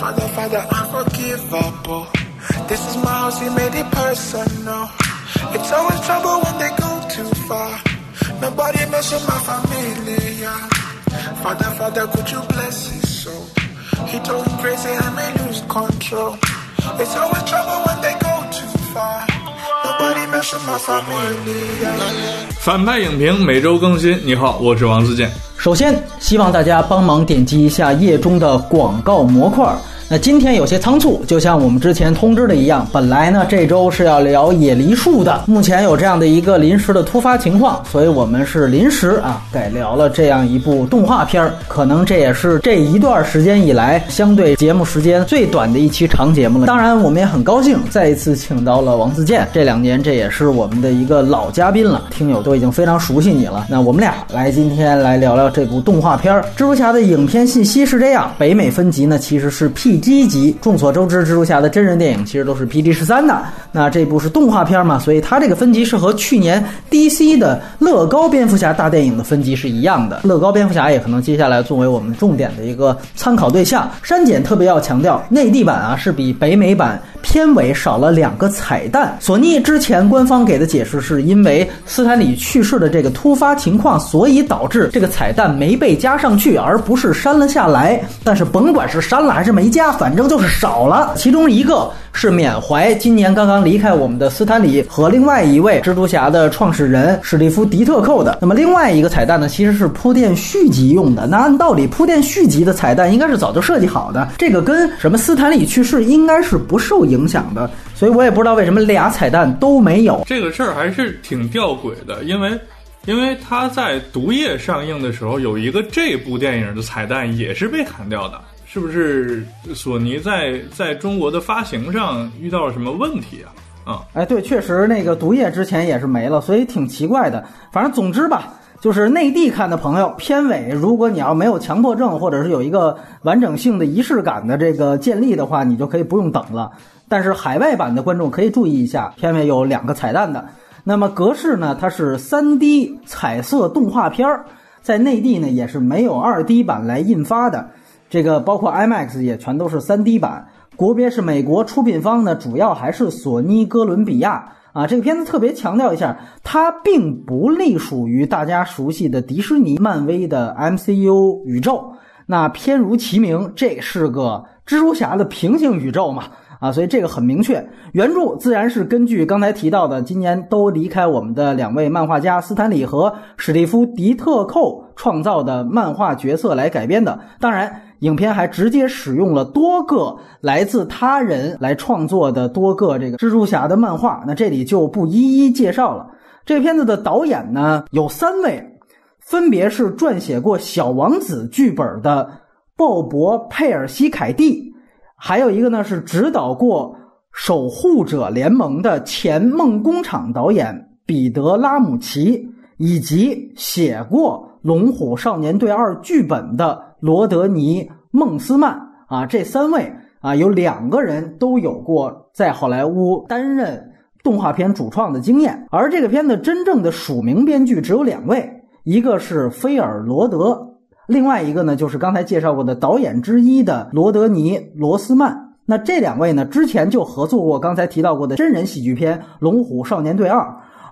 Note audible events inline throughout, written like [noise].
Father, Father, unforgivable. Oh. This is my house, he made it personal. It's always trouble when they go too far. Nobody with my family, yeah. Father, Father, could you bless his soul? He told him crazy, I may lose control. It's always trouble when they go too far. 反派影评每周更新。你好，我是王自健。首先，希望大家帮忙点击一下页中的广告模块。那今天有些仓促，就像我们之前通知的一样，本来呢这周是要聊野梨树的，目前有这样的一个临时的突发情况，所以我们是临时啊改聊了这样一部动画片儿。可能这也是这一段时间以来相对节目时间最短的一期长节目了。当然，我们也很高兴再一次请到了王自健，这两年这也是我们的一个老嘉宾了，听友都已经非常熟悉你了。那我们俩来今天来聊聊这部动画片儿《蜘蛛侠》的影片信息是这样：北美分级呢其实是 P PG 级。众所周知，蜘蛛侠的真人电影其实都是 PG 十三的。那这部是动画片嘛，所以它这个分级是和去年 DC 的乐高蝙蝠侠大电影的分级是一样的。乐高蝙蝠侠也可能接下来作为我们重点的一个参考对象。删减特别要强调，内地版啊是比北美版片尾少了两个彩蛋。索尼之前官方给的解释是因为斯坦李去世的这个突发情况，所以导致这个彩蛋没被加上去，而不是删了下来。但是甭管是删了还是没加，反正就是少了。其中一个是缅怀今年刚刚离开我们的斯坦李和另外一位蜘蛛侠的创始人史蒂夫·迪特寇的。那么另外一个彩蛋呢，其实是铺垫续集用的。那按道理铺垫续集的彩蛋应该是早就设计好的，这个跟什么斯坦李去世应该是不受影响的。所以我也不知道为什么俩彩蛋都没有。这个事儿还是挺吊诡的，因为因为他在《毒液》上映的时候，有一个这部电影的彩蛋也是被砍掉的，是不是？索尼在在中国的发行上遇到了什么问题啊？啊、哎，对，确实那个毒液之前也是没了，所以挺奇怪的。反正总之吧，就是内地看的朋友，片尾如果你要没有强迫症，或者是有一个完整性的仪式感的这个建立的话，你就可以不用等了。但是海外版的观众可以注意一下，片尾有两个彩蛋的。那么格式呢，它是 3D 彩色动画片儿，在内地呢也是没有 2D 版来印发的。这个包括 IMAX 也全都是 3D 版，国别是美国，出品方呢主要还是索尼哥伦比亚啊。这个片子特别强调一下，它并不隶属于大家熟悉的迪士尼、漫威的 MCU 宇宙。那片如其名，这是个蜘蛛侠的平行宇宙嘛。啊，所以这个很明确，原著自然是根据刚才提到的今年都离开我们的两位漫画家斯坦李和史蒂夫·迪特寇创造的漫画角色来改编的。当然，影片还直接使用了多个来自他人来创作的多个这个蜘蛛侠的漫画，那这里就不一一介绍了。这片子的导演呢有三位，分别是撰写过《小王子》剧本的鲍勃·佩尔西凯蒂。还有一个呢，是指导过《守护者联盟》的前梦工厂导演彼得·拉姆齐，以及写过《龙虎少年队二》剧本的罗德尼·孟斯曼啊，这三位啊，有两个人都有过在好莱坞担任动画片主创的经验。而这个片子真正的署名编剧只有两位，一个是菲尔·罗德。另外一个呢，就是刚才介绍过的导演之一的罗德尼·罗斯曼。那这两位呢，之前就合作过刚才提到过的真人喜剧片《龙虎少年队二》，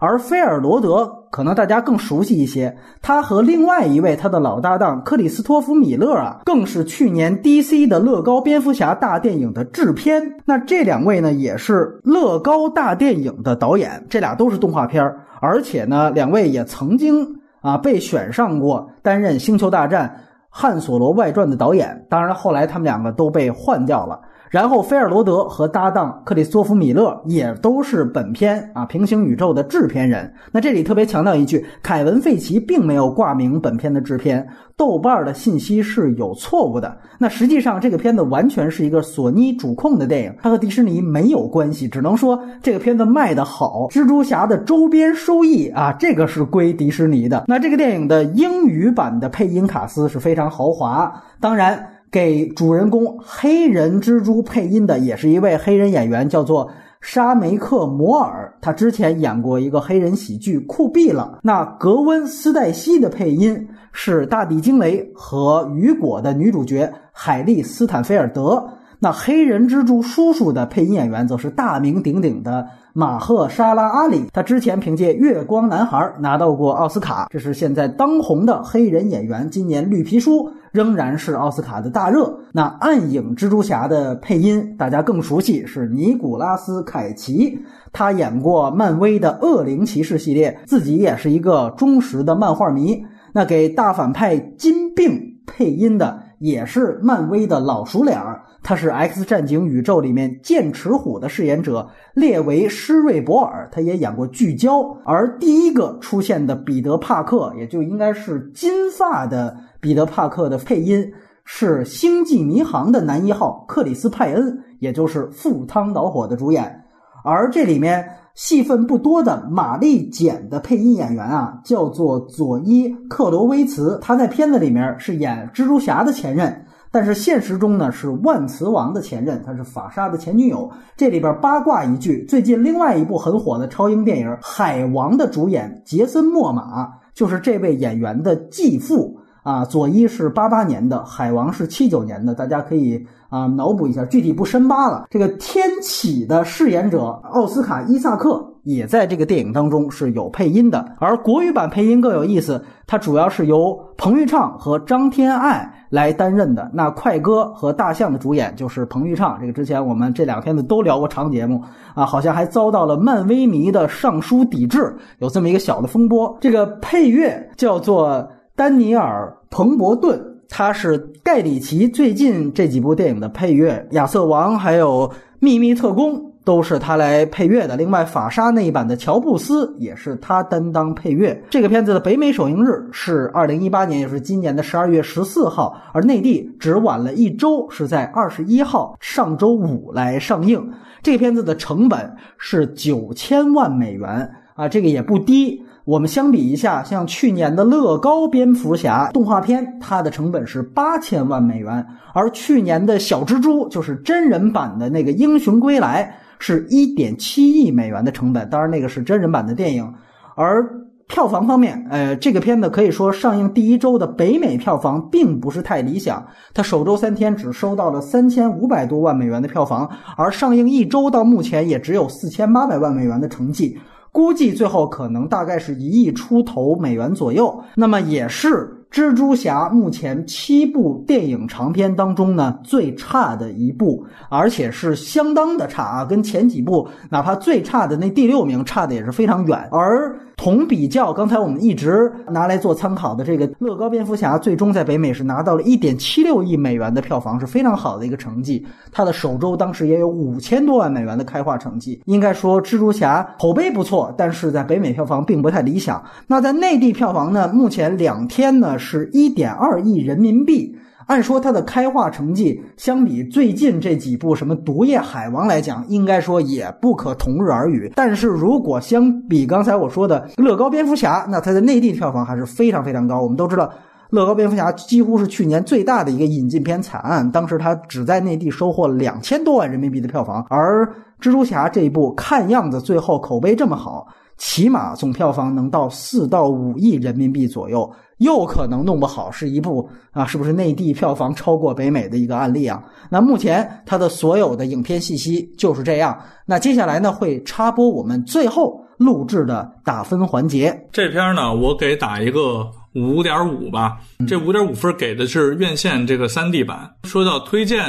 而菲尔·罗德可能大家更熟悉一些，他和另外一位他的老搭档克里斯托弗·米勒啊，更是去年 DC 的乐高蝙蝠侠大电影的制片。那这两位呢，也是乐高大电影的导演，这俩都是动画片，而且呢，两位也曾经。啊，被选上过担任《星球大战》《汉索罗外传》的导演，当然后来他们两个都被换掉了。然后菲尔罗德和搭档克里斯托弗米勒也都是本片啊平行宇宙的制片人。那这里特别强调一句，凯文费奇并没有挂名本片的制片，豆瓣的信息是有错误的。那实际上这个片子完全是一个索尼主控的电影，它和迪士尼没有关系，只能说这个片子卖得好，蜘蛛侠的周边收益啊，这个是归迪士尼的。那这个电影的英语版的配音卡斯是非常豪华，当然。给主人公黑人蜘蛛配音的也是一位黑人演员，叫做沙梅克·摩尔。他之前演过一个黑人喜剧《酷毙了》。那格温·斯黛西的配音是《大地惊雷》和《雨果》的女主角海莉·斯坦菲尔德。那黑人蜘蛛叔叔的配音演员则是大名鼎鼎的马赫沙拉阿里，他之前凭借《月光男孩》拿到过奥斯卡，这是现在当红的黑人演员。今年《绿皮书》仍然是奥斯卡的大热。那暗影蜘蛛侠的配音大家更熟悉，是尼古拉斯凯奇，他演过漫威的恶灵骑士系列，自己也是一个忠实的漫画迷。那给大反派金并配音的也是漫威的老熟脸儿。他是《X 战警》宇宙里面剑齿虎的饰演者列维·施瑞博尔，他也演过《聚焦》，而第一个出现的彼得·帕克，也就应该是金发的彼得·帕克的配音是《星际迷航》的男一号克里斯·派恩，也就是赴汤蹈火的主演，而这里面戏份不多的玛丽简的配音演员啊，叫做佐伊·克罗维茨，他在片子里面是演蜘蛛侠的前任。但是现实中呢，是万磁王的前任，他是法沙的前女友。这里边八卦一句，最近另外一部很火的超英电影《海王》的主演杰森·莫玛，就是这位演员的继父啊。佐伊是八八年的，海王是七九年的，大家可以啊脑补一下，具体不深扒了。这个天启的饰演者奥斯卡·伊萨克也在这个电影当中是有配音的，而国语版配音更有意思，它主要是由彭昱畅和张天爱。来担任的那快歌和大象的主演就是彭昱畅，这个之前我们这两天的都聊过长节目啊，好像还遭到了漫威迷的上书抵制，有这么一个小的风波。这个配乐叫做丹尼尔·彭伯顿，他是盖里奇最近这几部电影的配乐，《亚瑟王》还有《秘密特工》。都是他来配乐的。另外，法沙那一版的乔布斯也是他担当配乐。这个片子的北美首映日是二零一八年，也是今年的十二月十四号，而内地只晚了一周，是在二十一号上周五来上映。这片子的成本是九千万美元啊，这个也不低。我们相比一下，像去年的乐高蝙蝠侠动画片，它的成本是八千万美元，而去年的小蜘蛛就是真人版的那个英雄归来。是一点七亿美元的成本，当然那个是真人版的电影。而票房方面，呃，这个片子可以说上映第一周的北美票房并不是太理想，它首周三天只收到了三千五百多万美元的票房，而上映一周到目前也只有四千八百万美元的成绩，估计最后可能大概是一亿出头美元左右。那么也是。蜘蛛侠目前七部电影长片当中呢，最差的一部，而且是相当的差啊，跟前几部哪怕最差的那第六名差的也是非常远。而同比较，刚才我们一直拿来做参考的这个《乐高蝙蝠侠》，最终在北美是拿到了一点七六亿美元的票房，是非常好的一个成绩。它的首周当时也有五千多万美元的开画成绩，应该说蜘蛛侠口碑不错，但是在北美票房并不太理想。那在内地票房呢，目前两天呢。是一点二亿人民币。按说它的开画成绩相比最近这几部什么《毒液海王》来讲，应该说也不可同日而语。但是如果相比刚才我说的《乐高蝙蝠侠》，那它的内地票房还是非常非常高。我们都知道，《乐高蝙蝠侠》几乎是去年最大的一个引进片惨案，当时它只在内地收获了两千多万人民币的票房。而《蜘蛛侠》这一部看样子最后口碑这么好，起码总票房能到四到五亿人民币左右。又可能弄不好是一部啊，是不是内地票房超过北美的一个案例啊？那目前它的所有的影片信息就是这样。那接下来呢，会插播我们最后录制的打分环节。这片呢，我给打一个。五点五吧，这五点五分给的是院线这个三 D 版。说到推荐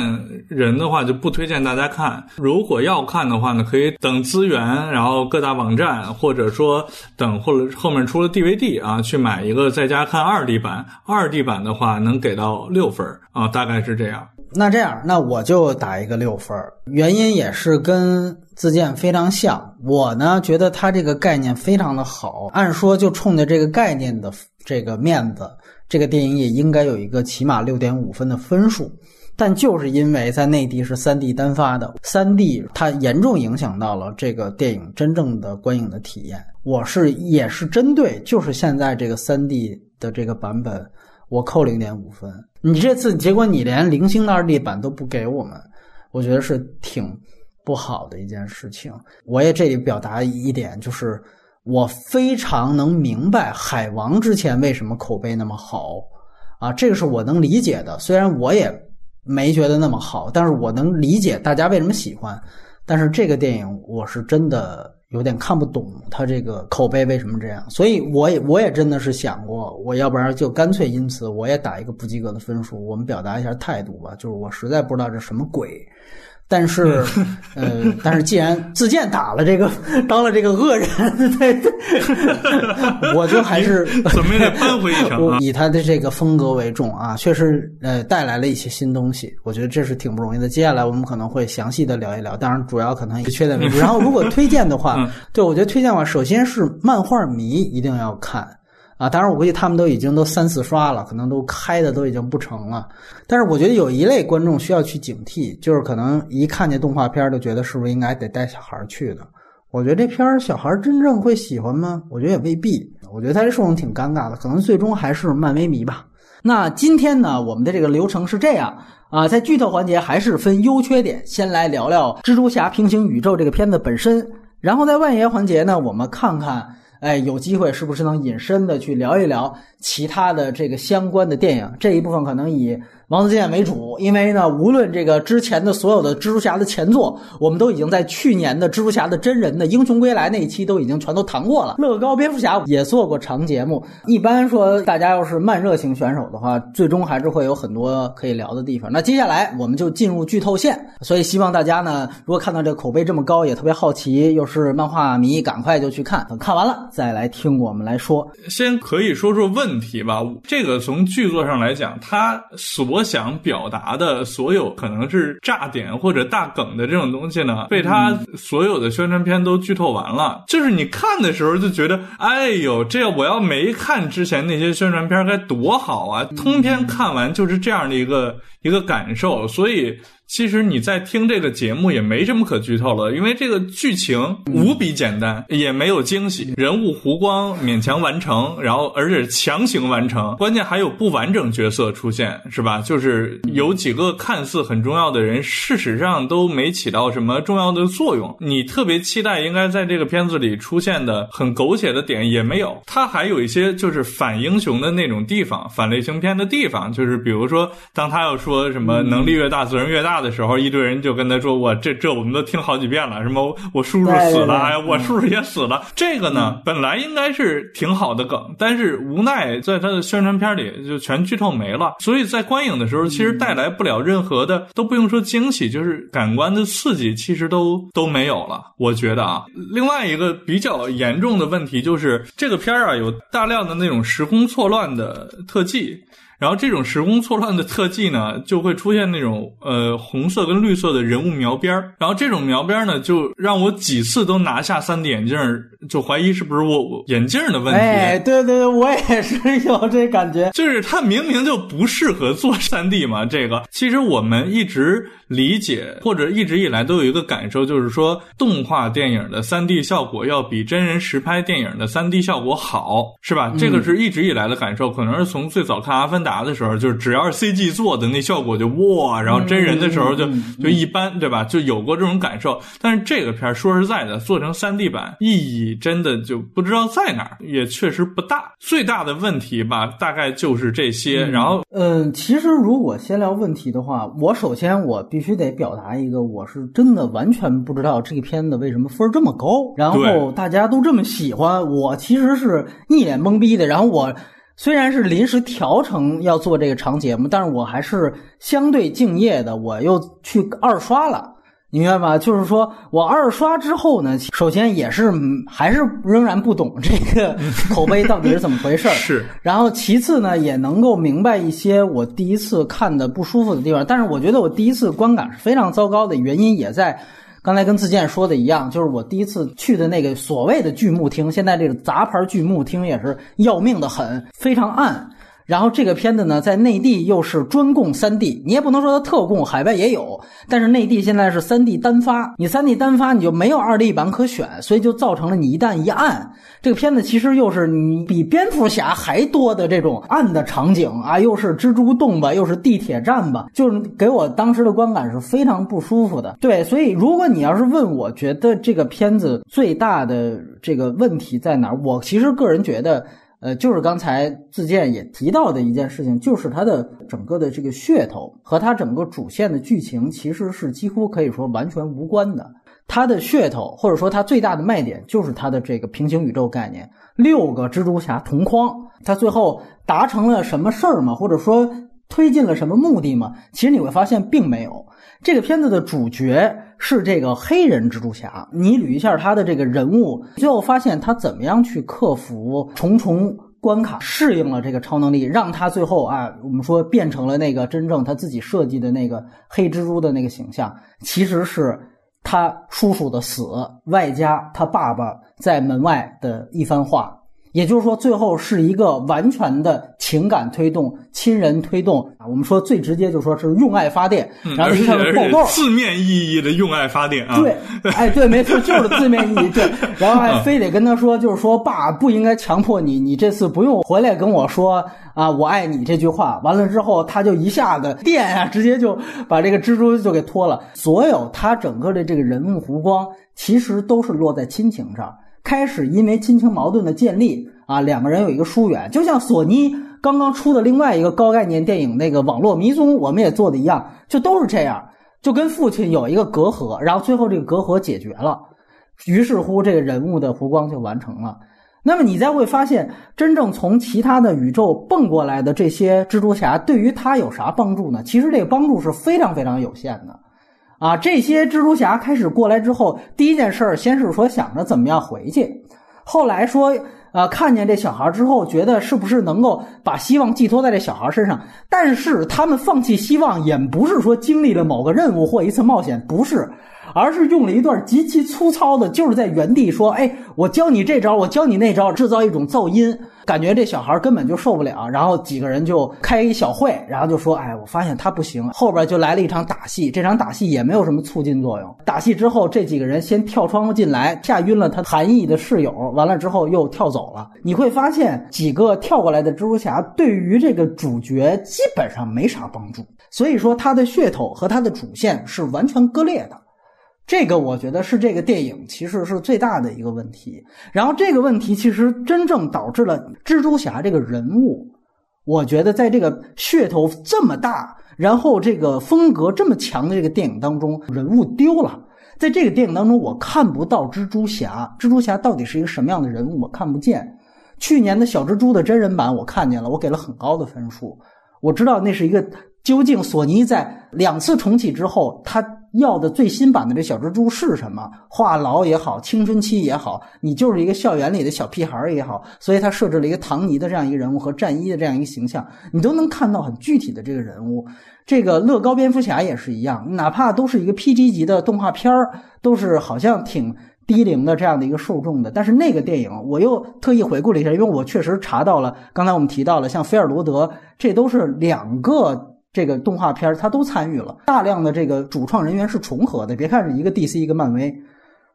人的话，就不推荐大家看。如果要看的话呢，可以等资源，然后各大网站，或者说等或者后面出了 DVD 啊，去买一个在家看二 D 版。二 D 版的话能给到六分啊，大概是这样。那这样，那我就打一个六分原因也是跟自荐非常像。我呢觉得它这个概念非常的好，按说就冲着这个概念的这个面子，这个电影也应该有一个起码六点五分的分数。但就是因为在内地是三 D 单发的，三 D 它严重影响到了这个电影真正的观影的体验。我是也是针对就是现在这个三 D 的这个版本。我扣零点五分，你这次结果你连零星的二 D 版都不给我们，我觉得是挺不好的一件事情。我也这里表达一点，就是我非常能明白《海王》之前为什么口碑那么好啊，这个是我能理解的。虽然我也没觉得那么好，但是我能理解大家为什么喜欢。但是这个电影我是真的有点看不懂，他这个口碑为什么这样？所以我也我也真的是想过，我要不然就干脆因此我也打一个不及格的分数，我们表达一下态度吧。就是我实在不知道这什么鬼。但是，[laughs] 呃，但是既然自荐打了这个，[laughs] 当了这个恶人，对对，我就还是 [laughs] 怎么也得扳回一城啊！以他的这个风格为重啊，确实呃带来了一些新东西，我觉得这是挺不容易的。接下来我们可能会详细的聊一聊，当然主要可能以缺点为主。然后如果推荐的话，对我觉得推荐的话，首先是漫画迷一定要看。啊，当然我估计他们都已经都三四刷了，可能都开的都已经不成了。但是我觉得有一类观众需要去警惕，就是可能一看见动画片就觉得是不是应该得带小孩去的。我觉得这片儿小孩真正会喜欢吗？我觉得也未必。我觉得他这受众挺尴尬的，可能最终还是漫威迷吧。那今天呢，我们的这个流程是这样啊，在剧透环节还是分优缺点，先来聊聊蜘蛛侠平行宇宙这个片子本身，然后在万爷环节呢，我们看看。哎，有机会是不是能隐身的去聊一聊其他的这个相关的电影？这一部分可能以。王自健为主，因为呢，无论这个之前的所有的蜘蛛侠的前作，我们都已经在去年的蜘蛛侠的真人的英雄归来那一期都已经全都谈过了。乐高蝙蝠侠也做过长节目。一般说，大家要是慢热型选手的话，最终还是会有很多可以聊的地方。那接下来我们就进入剧透线，所以希望大家呢，如果看到这口碑这么高，也特别好奇，又是漫画迷，赶快就去看，等看完了再来听我们来说。先可以说说问题吧。这个从剧作上来讲，他所想表达的所有可能是炸点或者大梗的这种东西呢，被他所有的宣传片都剧透完了。就是你看的时候就觉得，哎呦，这我要没看之前那些宣传片该多好啊！通篇看完就是这样的一个一个感受，所以。其实你在听这个节目也没什么可剧透了，因为这个剧情无比简单，也没有惊喜，人物弧光勉强完成，然后而且强行完成，关键还有不完整角色出现，是吧？就是有几个看似很重要的人，事实上都没起到什么重要的作用。你特别期待应该在这个片子里出现的很狗血的点也没有，它还有一些就是反英雄的那种地方，反类型片的地方，就是比如说当他要说什么能力越大，责任越大。的时候，一堆人就跟他说：“我这这我们都听好几遍了，什么我叔叔死了，哎呀，我叔叔也死了。”这个呢，本来应该是挺好的梗，但是无奈在他的宣传片里就全剧透没了，所以在观影的时候其实带来不了任何的，都不用说惊喜，就是感官的刺激，其实都都没有了。我觉得啊，另外一个比较严重的问题就是这个片儿啊，有大量的那种时空错乱的特技。然后这种时空错乱的特技呢，就会出现那种呃红色跟绿色的人物描边儿。然后这种描边呢，就让我几次都拿下三 D 眼镜，就怀疑是不是我眼镜的问题。哎，对对对，我也是 [laughs] 有这感觉。就是它明明就不适合做 [laughs] 三 D 嘛，这个其实我们一直。理解或者一直以来都有一个感受，就是说动画电影的三 D 效果要比真人实拍电影的三 D 效果好，是吧？这个是一直以来的感受，可能是从最早看《阿凡达》的时候，就是只要是 CG 做的那效果就哇，然后真人的时候就就一般，对吧？就有过这种感受。但是这个片儿说实在的，做成三 D 版意义真的就不知道在哪儿，也确实不大。最大的问题吧，大概就是这些。然后，嗯，其实如果先聊问题的话，我首先我必。必须得表达一个，我是真的完全不知道这个片子为什么分这么高，然后大家都这么喜欢，我其实是一脸懵逼的。然后我虽然是临时调成要做这个长节目，但是我还是相对敬业的，我又去二刷了。你明白吗？就是说我二刷之后呢，首先也是还是仍然不懂这个口碑到底是怎么回事儿。[laughs] 是。然后其次呢，也能够明白一些我第一次看的不舒服的地方。但是我觉得我第一次观感是非常糟糕的原因，也在刚才跟自健说的一样，就是我第一次去的那个所谓的剧目厅，现在这个杂牌剧目厅也是要命的很，非常暗。然后这个片子呢，在内地又是专供三 D，你也不能说它特供，海外也有，但是内地现在是三 D 单发，你三 D 单发你就没有二 D 版可选，所以就造成了你一旦一按，这个片子其实又是你比蝙蝠侠还多的这种暗的场景啊，又是蜘蛛洞吧，又是地铁站吧，就是给我当时的观感是非常不舒服的。对，所以如果你要是问我觉得这个片子最大的这个问题在哪儿，我其实个人觉得。呃，就是刚才自荐也提到的一件事情，就是它的整个的这个噱头和它整个主线的剧情其实是几乎可以说完全无关的。它的噱头或者说它最大的卖点就是它的这个平行宇宙概念，六个蜘蛛侠同框，它最后达成了什么事儿吗？或者说推进了什么目的吗？其实你会发现并没有。这个片子的主角是这个黑人蜘蛛侠，你捋一下他的这个人物，最后发现他怎么样去克服重重关卡，适应了这个超能力，让他最后啊，我们说变成了那个真正他自己设计的那个黑蜘蛛的那个形象，其实是他叔叔的死，外加他爸爸在门外的一番话。也就是说，最后是一个完全的情感推动、亲人推动啊。我们说最直接就说是用爱发电，然后一上爆爆，字面意义的用爱发电啊。对，哎，对，没错，就是字面意义。对，[laughs] 然后还非得跟他说，就是说爸不应该强迫你，你这次不用回来跟我说啊，我爱你这句话。完了之后，他就一下子电啊，直接就把这个蜘蛛就给脱了。所有他整个的这个人物弧光，其实都是落在亲情上。开始因为亲情矛盾的建立啊，两个人有一个疏远，就像索尼刚刚出的另外一个高概念电影那个《网络迷踪》，我们也做的一样，就都是这样，就跟父亲有一个隔阂，然后最后这个隔阂解决了，于是乎这个人物的弧光就完成了。那么你再会发现，真正从其他的宇宙蹦过来的这些蜘蛛侠，对于他有啥帮助呢？其实这个帮助是非常非常有限的。啊，这些蜘蛛侠开始过来之后，第一件事儿先是说想着怎么样回去，后来说，呃，看见这小孩之后，觉得是不是能够把希望寄托在这小孩身上。但是他们放弃希望，也不是说经历了某个任务或一次冒险，不是。而是用了一段极其粗糙的，就是在原地说：“哎，我教你这招，我教你那招，制造一种噪音，感觉这小孩根本就受不了。”然后几个人就开一小会，然后就说：“哎，我发现他不行。”后边就来了一场打戏，这场打戏也没有什么促进作用。打戏之后，这几个人先跳窗户进来，吓晕了他韩毅的室友，完了之后又跳走了。你会发现，几个跳过来的蜘蛛侠对于这个主角基本上没啥帮助，所以说他的噱头和他的主线是完全割裂的。这个我觉得是这个电影其实是最大的一个问题，然后这个问题其实真正导致了蜘蛛侠这个人物，我觉得在这个噱头这么大，然后这个风格这么强的这个电影当中，人物丢了。在这个电影当中，我看不到蜘蛛侠，蜘蛛侠到底是一个什么样的人物，我看不见。去年的小蜘蛛的真人版我看见了，我给了很高的分数。我知道那是一个究竟索尼在两次重启之后，他要的最新版的这小蜘蛛是什么？话痨也好，青春期也好，你就是一个校园里的小屁孩也好，所以他设置了一个唐尼的这样一个人物和战衣的这样一个形象，你都能看到很具体的这个人物。这个乐高蝙蝠侠也是一样，哪怕都是一个 PG 级的动画片儿，都是好像挺。低龄的这样的一个受众的，但是那个电影我又特意回顾了一下，因为我确实查到了，刚才我们提到了像菲尔罗德，这都是两个这个动画片，他都参与了，大量的这个主创人员是重合的。别看是一个 DC 一个漫威，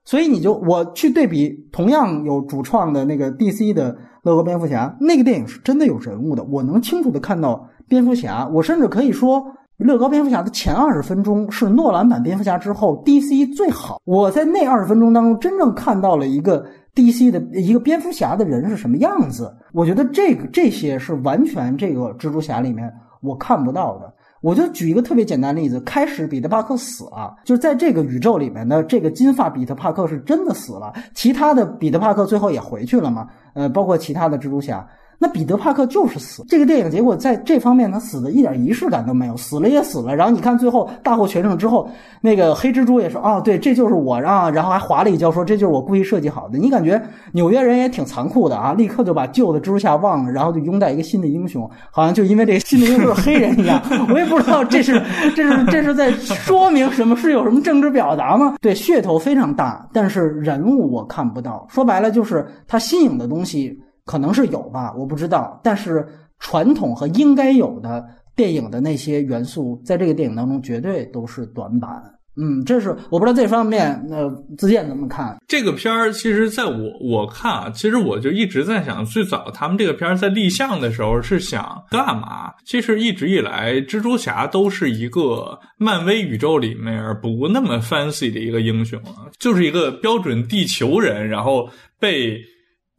所以你就我去对比同样有主创的那个 DC 的乐高蝙蝠侠，那个电影是真的有人物的，我能清楚的看到蝙蝠侠，我甚至可以说。乐高蝙蝠侠的前二十分钟是诺兰版蝙蝠侠之后 DC 最好。我在那二十分钟当中真正看到了一个 DC 的一个蝙蝠侠的人是什么样子。我觉得这个这些是完全这个蜘蛛侠里面我看不到的。我就举一个特别简单的例子：开始彼得帕克死了，就是在这个宇宙里面的这个金发彼得帕克是真的死了，其他的彼得帕克最后也回去了嘛？呃，包括其他的蜘蛛侠。那彼得·帕克就是死，这个电影结果在这方面他死的一点仪式感都没有，死了也死了。然后你看最后大获全胜之后，那个黑蜘蛛也说：“哦，对，这就是我啊。”然后还划了一跤说：“这就是我故意设计好的。”你感觉纽约人也挺残酷的啊，立刻就把旧的蜘蛛侠忘了，然后就拥戴一个新的英雄，好像就因为这个新的英雄是黑人一样。[laughs] 我也不知道这是这是这是在说明什么，是有什么政治表达吗？对，噱头非常大，但是人物我看不到。说白了就是他新颖的东西。可能是有吧，我不知道。但是传统和应该有的电影的那些元素，在这个电影当中绝对都是短板。嗯，这是我不知道这方面，呃，自健怎么看？这个片儿，其实在我我看啊，其实我就一直在想，最早他们这个片儿在立项的时候是想干嘛？其实一直以来，蜘蛛侠都是一个漫威宇宙里面不那么 fancy 的一个英雄啊，就是一个标准地球人，然后被。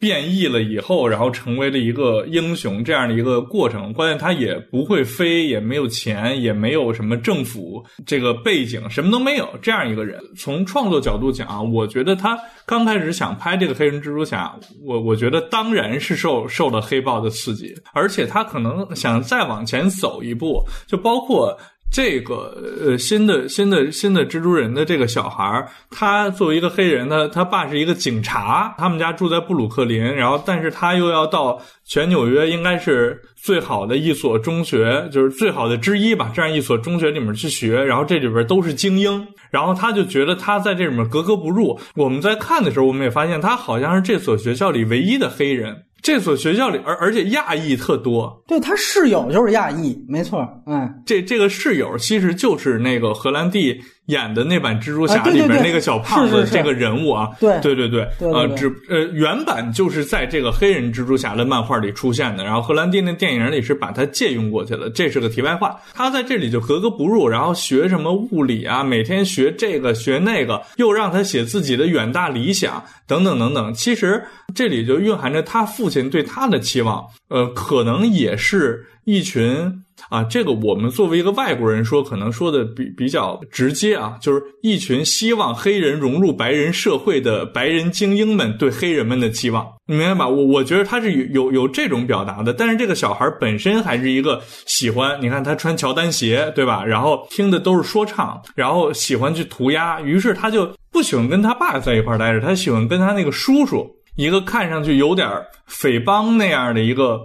变异了以后，然后成为了一个英雄这样的一个过程。关键他也不会飞，也没有钱，也没有什么政府这个背景，什么都没有。这样一个人，从创作角度讲啊，我觉得他刚开始想拍这个黑人蜘蛛侠，我我觉得当然是受受了黑豹的刺激，而且他可能想再往前走一步，就包括。这个呃新的新的新的蜘蛛人的这个小孩儿，他作为一个黑人呢，他爸是一个警察，他们家住在布鲁克林，然后但是他又要到全纽约应该是最好的一所中学，就是最好的之一吧，这样一所中学里面去学，然后这里边都是精英，然后他就觉得他在这里面格格不入。我们在看的时候，我们也发现他好像是这所学校里唯一的黑人。这所学校里，而而且亚裔特多。对他室友就是亚裔，没错。嗯，这这个室友其实就是那个荷兰弟。演的那版蜘蛛侠里边那个小胖子这个人物啊，对对对对，呃，只呃原版就是在这个黑人蜘蛛侠的漫画里出现的，然后荷兰弟那电影里是把它借用过去了，这是个题外话。他在这里就格格不入，然后学什么物理啊，每天学这个学那个，又让他写自己的远大理想等等等等。其实这里就蕴含着他父亲对他的期望，呃，可能也是一群。啊，这个我们作为一个外国人说，可能说的比比较直接啊，就是一群希望黑人融入白人社会的白人精英们对黑人们的期望，你明白吧？我我觉得他是有有有这种表达的，但是这个小孩本身还是一个喜欢，你看他穿乔丹鞋，对吧？然后听的都是说唱，然后喜欢去涂鸦，于是他就不喜欢跟他爸在一块待着，他喜欢跟他那个叔叔，一个看上去有点匪帮那样的一个。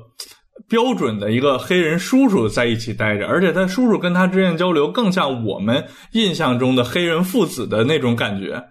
标准的一个黑人叔叔在一起待着，而且他叔叔跟他之间交流更像我们印象中的黑人父子的那种感觉。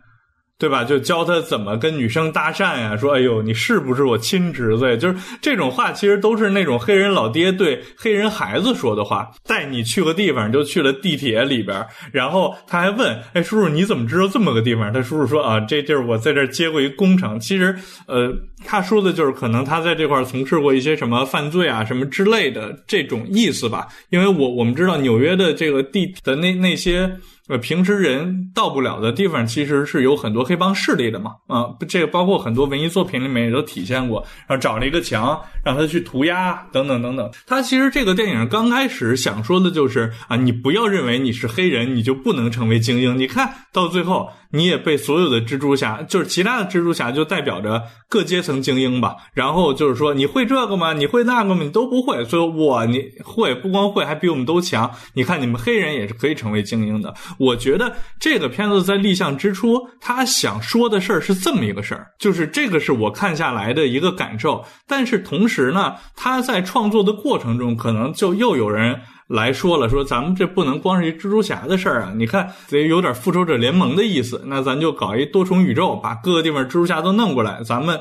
对吧？就教他怎么跟女生搭讪呀？说，哎呦，你是不是我亲侄子？就是这种话，其实都是那种黑人老爹对黑人孩子说的话。带你去个地方，就去了地铁里边，然后他还问，哎，叔叔，你怎么知道这么个地方？他叔叔说，啊，这地儿我在这儿接过一工程。其实，呃，他说的就是可能他在这块从事过一些什么犯罪啊，什么之类的这种意思吧。因为我我们知道纽约的这个地的那那些。呃，平时人到不了的地方，其实是有很多黑帮势力的嘛。啊，这个包括很多文艺作品里面也都体现过。然后找了一个墙，让他去涂鸦，等等等等。他其实这个电影刚开始想说的就是啊，你不要认为你是黑人，你就不能成为精英。你看到最后。你也被所有的蜘蛛侠，就是其他的蜘蛛侠，就代表着各阶层精英吧。然后就是说，你会这个吗？你会那个吗？你都不会。所以，我你会不光会，还比我们都强。你看，你们黑人也是可以成为精英的。我觉得这个片子在立项之初，他想说的事儿是这么一个事儿，就是这个是我看下来的一个感受。但是同时呢，他在创作的过程中，可能就又有人。来说了，说咱们这不能光是一蜘蛛侠的事儿啊！你看，得有点复仇者联盟的意思。那咱就搞一多重宇宙，把各个地方蜘蛛侠都弄过来。咱们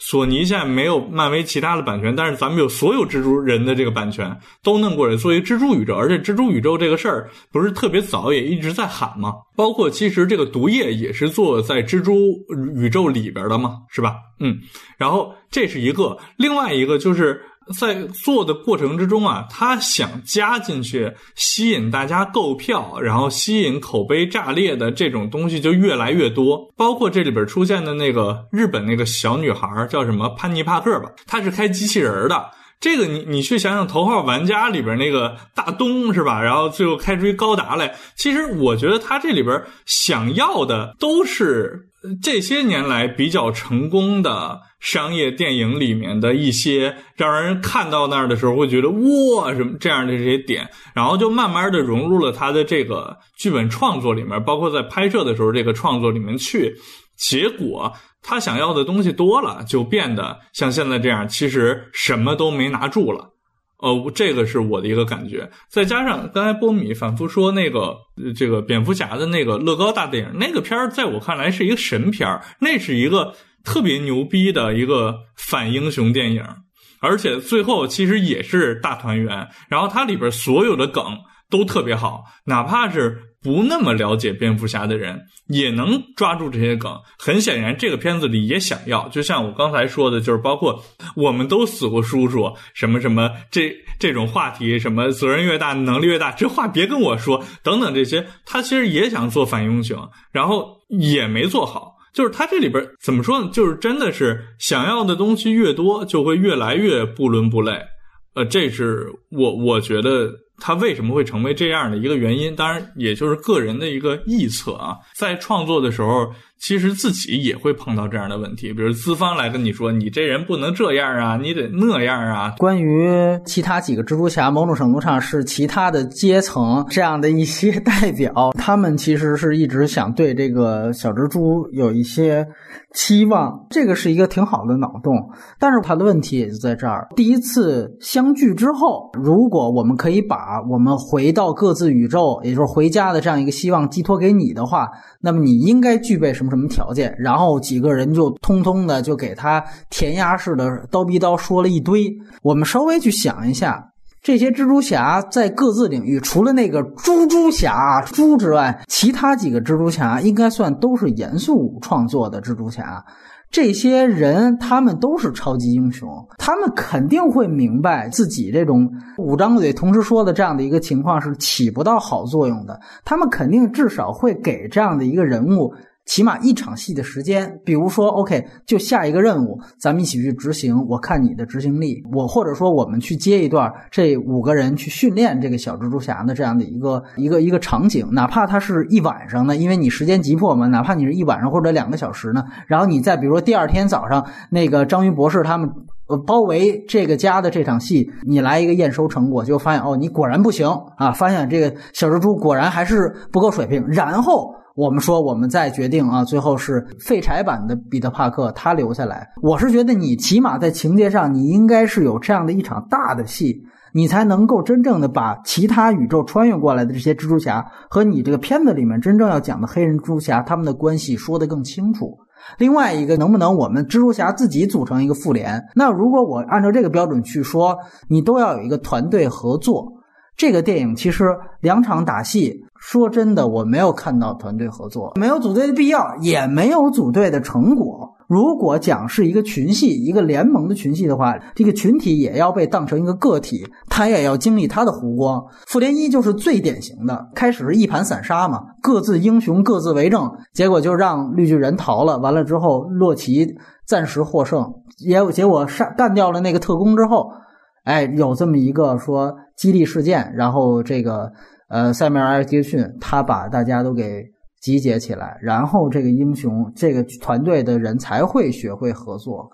索尼现在没有漫威其他的版权，但是咱们有所有蜘蛛人的这个版权都弄过来，作为蜘蛛宇宙。而且蜘蛛宇宙这个事儿不是特别早也一直在喊吗？包括其实这个毒液也是做在蜘蛛宇宙里边的嘛，是吧？嗯，然后这是一个，另外一个就是。在做的过程之中啊，他想加进去吸引大家购票，然后吸引口碑炸裂的这种东西就越来越多。包括这里边出现的那个日本那个小女孩叫什么潘尼帕克吧，她是开机器人的。这个你你去想想《头号玩家》里边那个大东是吧？然后最后开出一高达来。其实我觉得他这里边想要的都是这些年来比较成功的。商业电影里面的一些让人看到那儿的时候会觉得哇什么这样的这些点，然后就慢慢的融入了他的这个剧本创作里面，包括在拍摄的时候这个创作里面去。结果他想要的东西多了，就变得像现在这样，其实什么都没拿住了。呃，这个是我的一个感觉。再加上刚才波米反复说那个这个蝙蝠侠的那个乐高大电影，那个片儿在我看来是一个神片儿，那是一个。特别牛逼的一个反英雄电影，而且最后其实也是大团圆。然后它里边所有的梗都特别好，哪怕是不那么了解蝙蝠侠的人也能抓住这些梗。很显然，这个片子里也想要，就像我刚才说的，就是包括我们都死过叔叔什么什么这这种话题，什么责任越大能力越大，这话别跟我说等等这些，他其实也想做反英雄，然后也没做好。就是他这里边怎么说呢？就是真的是想要的东西越多，就会越来越不伦不类。呃，这是我我觉得他为什么会成为这样的一个原因。当然，也就是个人的一个臆测啊。在创作的时候。其实自己也会碰到这样的问题，比如资方来跟你说：“你这人不能这样啊，你得那样啊。”关于其他几个蜘蛛侠，某种程度上是其他的阶层这样的一些 [laughs] 代表，他们其实是一直想对这个小蜘蛛有一些期望，这个是一个挺好的脑洞。但是他的问题也就在这儿：第一次相聚之后，如果我们可以把我们回到各自宇宙，也就是回家的这样一个希望寄托给你的话，那么你应该具备什么？什么条件？然后几个人就通通的就给他填鸭式的刀逼刀说了一堆。我们稍微去想一下，这些蜘蛛侠在各自领域，除了那个猪猪侠猪之外，其他几个蜘蛛侠应该算都是严肃创作的蜘蛛侠。这些人他们都是超级英雄，他们肯定会明白自己这种五张嘴同时说的这样的一个情况是起不到好作用的。他们肯定至少会给这样的一个人物。起码一场戏的时间，比如说，OK，就下一个任务，咱们一起去执行。我看你的执行力，我或者说我们去接一段，这五个人去训练这个小蜘蛛侠的这样的一个一个一个场景，哪怕它是一晚上呢，因为你时间急迫嘛，哪怕你是一晚上或者两个小时呢，然后你再比如说第二天早上，那个章鱼博士他们呃包围这个家的这场戏，你来一个验收成果，就发现哦，你果然不行啊，发现这个小蜘蛛果然还是不够水平，然后。我们说，我们再决定啊，最后是废柴版的彼得·帕克他留下来。我是觉得你起码在情节上，你应该是有这样的一场大的戏，你才能够真正的把其他宇宙穿越过来的这些蜘蛛侠和你这个片子里面真正要讲的黑人蜘蛛侠他们的关系说得更清楚。另外一个，能不能我们蜘蛛侠自己组成一个复联？那如果我按照这个标准去说，你都要有一个团队合作。这个电影其实两场打戏，说真的，我没有看到团队合作，没有组队的必要，也没有组队的成果。如果讲是一个群戏，一个联盟的群戏的话，这个群体也要被当成一个个体，他也要经历他的弧光。复联一就是最典型的，开始是一盘散沙嘛，各自英雄各自为政，结果就让绿巨人逃了。完了之后，洛奇暂时获胜，也结果杀干掉了那个特工之后。哎，有这么一个说激励事件，然后这个呃，塞缪尔·埃杰逊他把大家都给集结起来，然后这个英雄这个团队的人才会学会合作。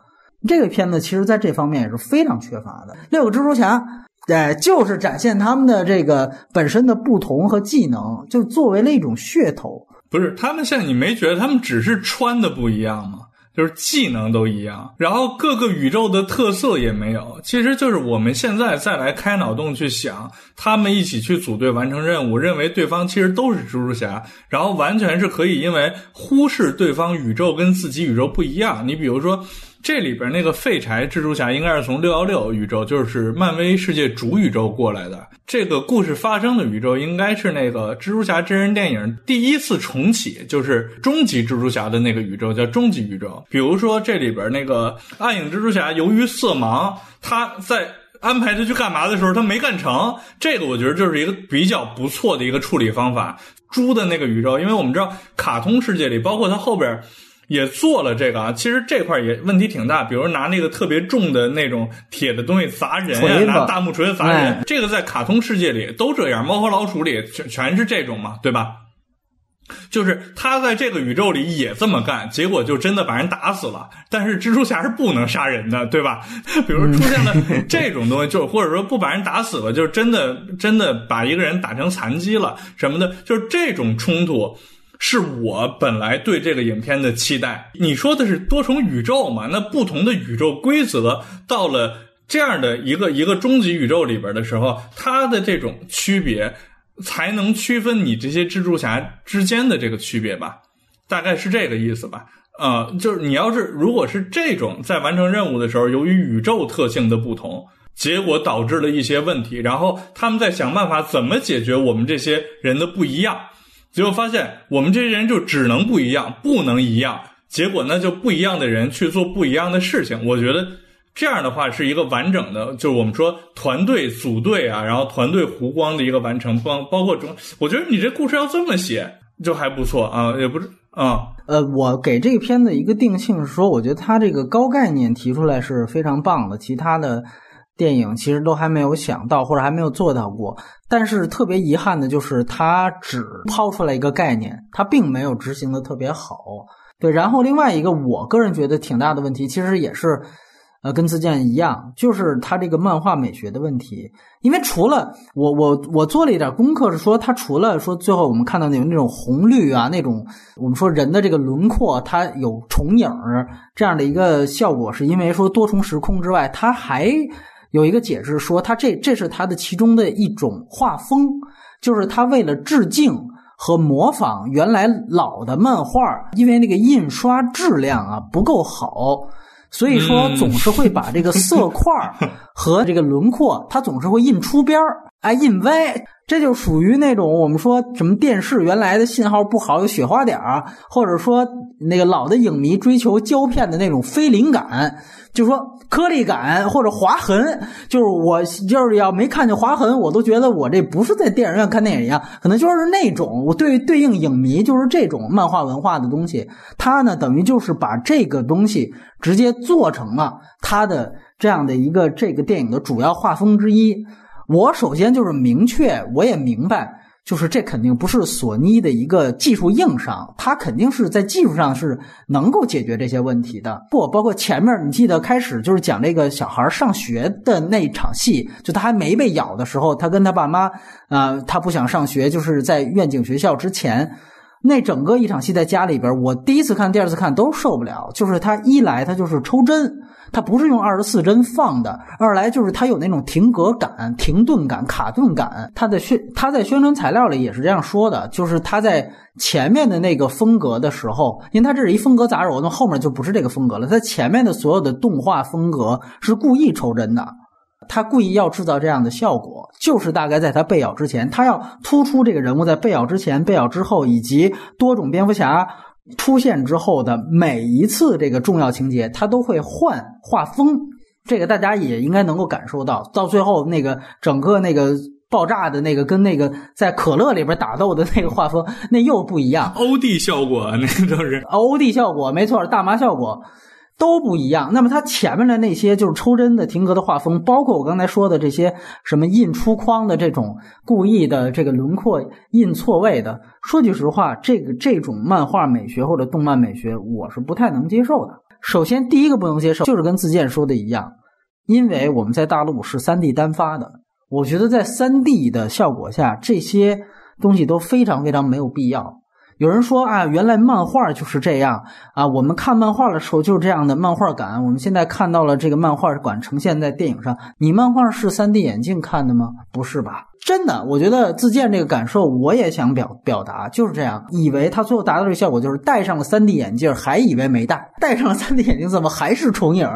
这个片子其实在这方面也是非常缺乏的。六个蜘蛛侠，哎，就是展现他们的这个本身的不同和技能，就作为了一种噱头。不是他们现在你没觉得他们只是穿的不一样吗？就是技能都一样，然后各个宇宙的特色也没有。其实就是我们现在再来开脑洞去想，他们一起去组队完成任务，认为对方其实都是蜘蛛侠，然后完全是可以因为忽视对方宇宙跟自己宇宙不一样。你比如说。这里边那个废柴蜘蛛侠应该是从六幺六宇宙，就是漫威世界主宇宙过来的。这个故事发生的宇宙应该是那个蜘蛛侠真人电影第一次重启，就是终极蜘蛛侠的那个宇宙，叫终极宇宙。比如说这里边那个暗影蜘蛛侠，由于色盲，他在安排他去干嘛的时候，他没干成。这个我觉得就是一个比较不错的一个处理方法。猪的那个宇宙，因为我们知道卡通世界里，包括他后边。也做了这个啊，其实这块也问题挺大，比如拿那个特别重的那种铁的东西砸人呀，拿大木锤砸人，这个在卡通世界里都这样，猫和老鼠里全全是这种嘛，对吧？就是他在这个宇宙里也这么干，结果就真的把人打死了。但是蜘蛛侠是不能杀人的，对吧？[laughs] 比如出现了这种东西，就或者说不把人打死了，就是真的真的把一个人打成残疾了什么的，就是这种冲突。是我本来对这个影片的期待。你说的是多重宇宙嘛？那不同的宇宙规则到了这样的一个一个终极宇宙里边的时候，它的这种区别才能区分你这些蜘蛛侠之间的这个区别吧？大概是这个意思吧？呃，就是你要是如果是这种在完成任务的时候，由于宇宙特性的不同，结果导致了一些问题，然后他们在想办法怎么解决我们这些人的不一样。结果发现，我们这些人就只能不一样，不能一样。结果呢，就不一样的人去做不一样的事情。我觉得这样的话是一个完整的，就是我们说团队组队啊，然后团队弧光的一个完成。包包括中，我觉得你这故事要这么写就还不错啊，也不是啊。呃，我给这个片子一个定性是说，我觉得它这个高概念提出来是非常棒的，其他的电影其实都还没有想到或者还没有做到过。但是特别遗憾的就是，它只抛出来一个概念，它并没有执行的特别好。对，然后另外一个我个人觉得挺大的问题，其实也是。呃，跟自建一样，就是他这个漫画美学的问题。因为除了我，我我做了一点功课，是说他除了说最后我们看到那种那种红绿啊，那种我们说人的这个轮廓，它有重影这样的一个效果，是因为说多重时空之外，它还有一个解释说，它这这是它的其中的一种画风，就是他为了致敬和模仿原来老的漫画，因为那个印刷质量啊不够好。所以说，总是会把这个色块 [laughs] 和这个轮廓，它总是会印出边儿，哎，印歪。这就属于那种我们说什么电视原来的信号不好，有雪花点儿，或者说那个老的影迷追求胶片的那种非灵感，就是说颗粒感或者划痕。就是我就是要没看见划痕，我都觉得我这不是在电影院看电影一样，可能就是那种我对对应影迷就是这种漫画文化的东西。它呢，等于就是把这个东西直接做成了它的这样的一个这个电影的主要画风之一。我首先就是明确，我也明白，就是这肯定不是索尼的一个技术硬伤，它肯定是在技术上是能够解决这些问题的。不，包括前面你记得开始就是讲这个小孩上学的那场戏，就他还没被咬的时候，他跟他爸妈，啊，他不想上学，就是在愿景学校之前。那整个一场戏在家里边，我第一次看、第二次看都受不了。就是他一来，他就是抽帧，他不是用二十四帧放的；二来就是他有那种停格感、停顿感、卡顿感。他的宣他在宣传材料里也是这样说的，就是他在前面的那个风格的时候，因为他这是一风格杂糅，那后面就不是这个风格了。他前面的所有的动画风格是故意抽帧的。他故意要制造这样的效果，就是大概在他被咬之前，他要突出这个人物在被咬之前、被咬之后，以及多种蝙蝠侠出现之后的每一次这个重要情节，他都会换画风。这个大家也应该能够感受到，到最后那个整个那个爆炸的那个跟那个在可乐里边打斗的那个画风，那又不一样。欧弟效果，那都是欧弟效果，没错，大麻效果。都不一样。那么它前面的那些就是抽帧的停格的画风，包括我刚才说的这些什么印出框的这种故意的这个轮廓印错位的，说句实话，这个这种漫画美学或者动漫美学，我是不太能接受的。首先，第一个不能接受就是跟自建说的一样，因为我们在大陆是三 D 单发的，我觉得在三 D 的效果下，这些东西都非常非常没有必要。有人说啊，原来漫画就是这样啊，我们看漫画的时候就是这样的漫画感。我们现在看到了这个漫画感呈现在电影上，你漫画是三 D 眼镜看的吗？不是吧？真的，我觉得自建这个感受我也想表表达，就是这样。以为他最后达到这个效果，就是戴上了三 D 眼镜，还以为没戴，戴上了三 D 眼镜怎么还是重影？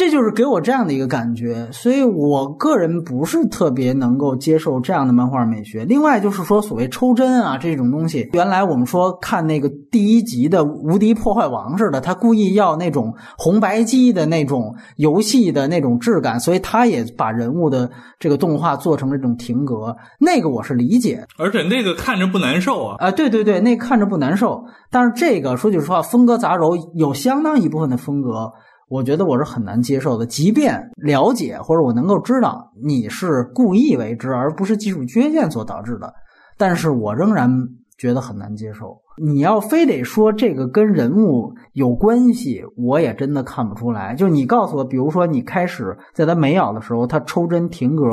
这就是给我这样的一个感觉，所以我个人不是特别能够接受这样的漫画美学。另外就是说，所谓抽帧啊这种东西，原来我们说看那个第一集的《无敌破坏王》似的，他故意要那种红白机的那种游戏的那种质感，所以他也把人物的这个动画做成了这种停格。那个我是理解，而且那个看着不难受啊啊！对对对，那看着不难受。但是这个说句实话，风格杂糅，有相当一部分的风格。我觉得我是很难接受的，即便了解或者我能够知道你是故意为之，而不是技术缺陷所导致的，但是我仍然觉得很难接受。你要非得说这个跟人物有关系，我也真的看不出来。就你告诉我，比如说你开始在他没咬的时候，他抽针停格，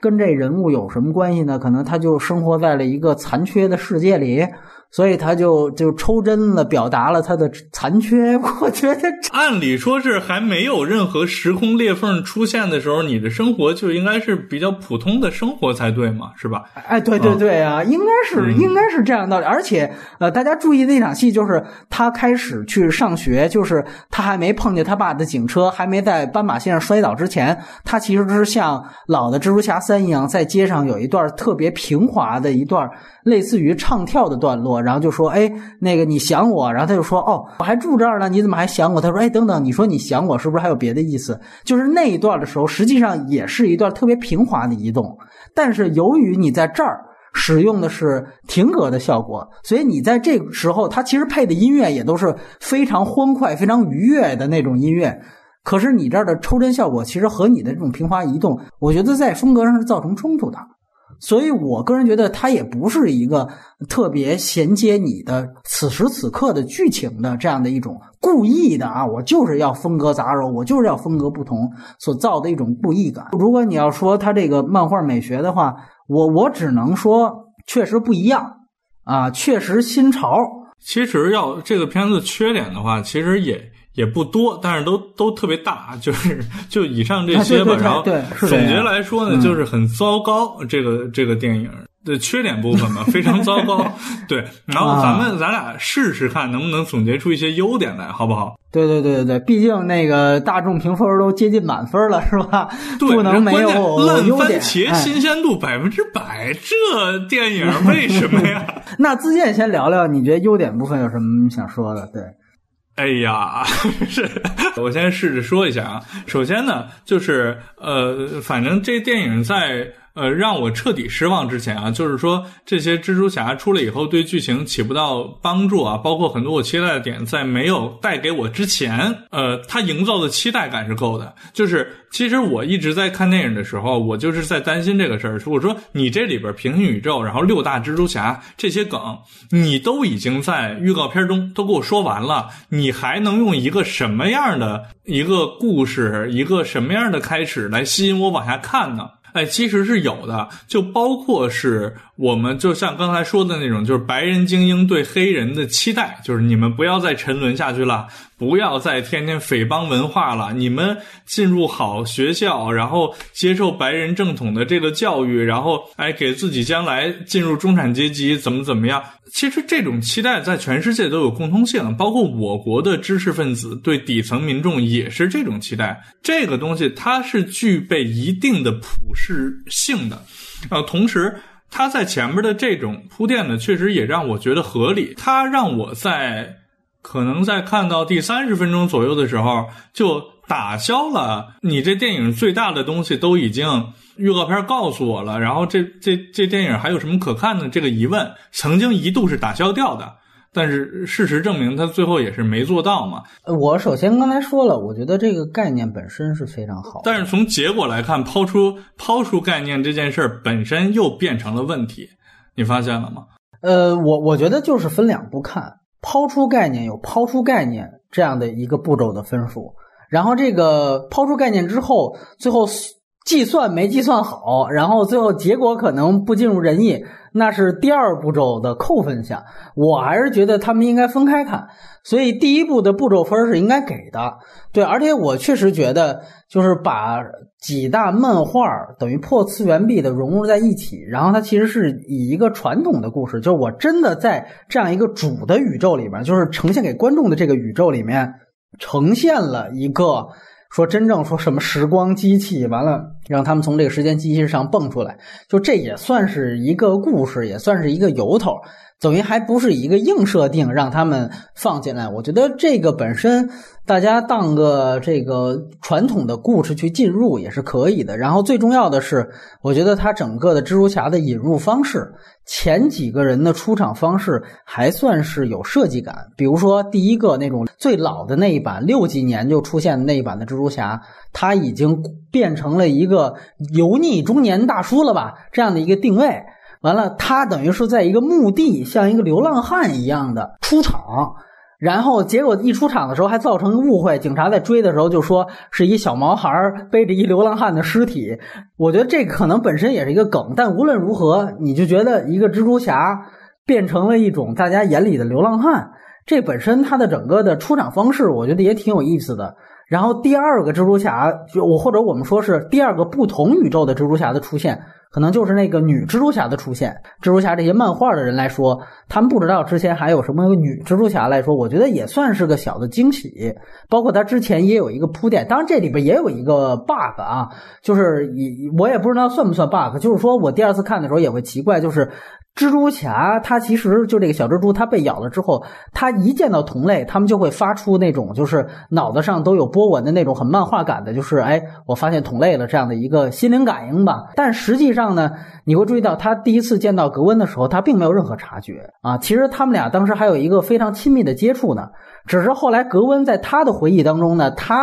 跟这人物有什么关系呢？可能他就生活在了一个残缺的世界里。所以他就就抽针了，表达了他的残缺。[laughs] 我觉得，按理说是还没有任何时空裂缝出现的时候，你的生活就应该是比较普通的生活才对嘛，是吧？哎，对对对啊，应该是应该是这样的道理。而且，呃，大家注意那场戏，就是他开始去上学，就是他还没碰见他爸的警车，还没在斑马线上摔倒之前，他其实是像老的蜘蛛侠三一样，在街上有一段特别平滑的一段类似于唱跳的段落。然后就说：“哎，那个你想我？”然后他就说：“哦，我还住这儿呢，你怎么还想我？”他说：“哎，等等，你说你想我，是不是还有别的意思？”就是那一段的时候，实际上也是一段特别平滑的移动，但是由于你在这儿使用的是停格的效果，所以你在这个时候，它其实配的音乐也都是非常欢快、非常愉悦的那种音乐。可是你这儿的抽帧效果，其实和你的这种平滑移动，我觉得在风格上是造成冲突的。所以我个人觉得，它也不是一个特别衔接你的此时此刻的剧情的这样的一种故意的啊，我就是要风格杂糅，我就是要风格不同所造的一种故意感。如果你要说它这个漫画美学的话，我我只能说确实不一样啊，确实新潮。其实要这个片子缺点的话，其实也。也不多，但是都都特别大，就是就以上这些吧。然后总结来说呢，就是很糟糕。这个这个电影的缺点部分吧，非常糟糕。[laughs] 对，然后咱们咱俩试试看，能不能总结出一些优点来，好不好？对对对对对，毕竟那个大众评分都接近满分了，是吧？不能没有烂番茄新鲜度百分之百，这电影为什么呀？[laughs] 那自荐先聊聊，你觉得优点部分有什么想说的？对。哎呀，[laughs] 是我先试着说一下啊。首先呢，就是呃，反正这电影在。呃，让我彻底失望之前啊，就是说这些蜘蛛侠出来以后对剧情起不到帮助啊，包括很多我期待的点，在没有带给我之前，呃，他营造的期待感是够的。就是其实我一直在看电影的时候，我就是在担心这个事儿。我说你这里边平行宇宙，然后六大蜘蛛侠这些梗，你都已经在预告片中都给我说完了，你还能用一个什么样的一个故事，一个什么样的开始来吸引我往下看呢？哎，其实是有的，就包括是我们就像刚才说的那种，就是白人精英对黑人的期待，就是你们不要再沉沦下去了，不要再天天匪帮文化了，你们进入好学校，然后接受白人正统的这个教育，然后哎，给自己将来进入中产阶级怎么怎么样。其实这种期待在全世界都有共通性，包括我国的知识分子对底层民众也是这种期待。这个东西它是具备一定的普适性的，呃，同时他在前面的这种铺垫呢，确实也让我觉得合理。他让我在可能在看到第三十分钟左右的时候，就打消了你这电影最大的东西都已经。预告片告诉我了，然后这这这电影还有什么可看的？这个疑问曾经一度是打消掉的，但是事实证明他最后也是没做到嘛。我首先刚才说了，我觉得这个概念本身是非常好，但是从结果来看，抛出抛出概念这件事儿本身又变成了问题，你发现了吗？呃，我我觉得就是分两步看，抛出概念有抛出概念这样的一个步骤的分数，然后这个抛出概念之后，最后。计算没计算好，然后最后结果可能不尽如人意，那是第二步骤的扣分项。我还是觉得他们应该分开看，所以第一步的步骤分是应该给的。对，而且我确实觉得，就是把几大漫画等于破次元壁的融入在一起，然后它其实是以一个传统的故事，就是我真的在这样一个主的宇宙里面，就是呈现给观众的这个宇宙里面，呈现了一个。说真正说什么时光机器，完了让他们从这个时间机器上蹦出来，就这也算是一个故事，也算是一个由头。等于还不是一个硬设定让他们放进来，我觉得这个本身大家当个这个传统的故事去进入也是可以的。然后最重要的是，我觉得它整个的蜘蛛侠的引入方式，前几个人的出场方式还算是有设计感。比如说第一个那种最老的那一版，六几年就出现那一版的蜘蛛侠，他已经变成了一个油腻中年大叔了吧？这样的一个定位。完了，他等于是在一个墓地，像一个流浪汉一样的出场，然后结果一出场的时候还造成误会，警察在追的时候就说是一小毛孩背着一流浪汉的尸体。我觉得这可能本身也是一个梗，但无论如何，你就觉得一个蜘蛛侠变成了一种大家眼里的流浪汉，这本身他的整个的出场方式，我觉得也挺有意思的。然后第二个蜘蛛侠，就我或者我们说是第二个不同宇宙的蜘蛛侠的出现。可能就是那个女蜘蛛侠的出现，蜘蛛侠这些漫画的人来说，他们不知道之前还有什么女蜘蛛侠来说，我觉得也算是个小的惊喜。包括他之前也有一个铺垫，当然这里边也有一个 bug 啊，就是也我也不知道算不算 bug，就是说我第二次看的时候也会奇怪，就是。蜘蛛侠他其实就这个小蜘蛛，它被咬了之后，它一见到同类，他们就会发出那种就是脑子上都有波纹的那种很漫画感的，就是哎，我发现同类了这样的一个心灵感应吧。[laughs] 但实际上呢，你会注意到他第一次见到格温的时候，他并没有任何察觉啊。其实他们俩当时还有一个非常亲密的接触呢，只是后来格温在他的回忆当中呢，他。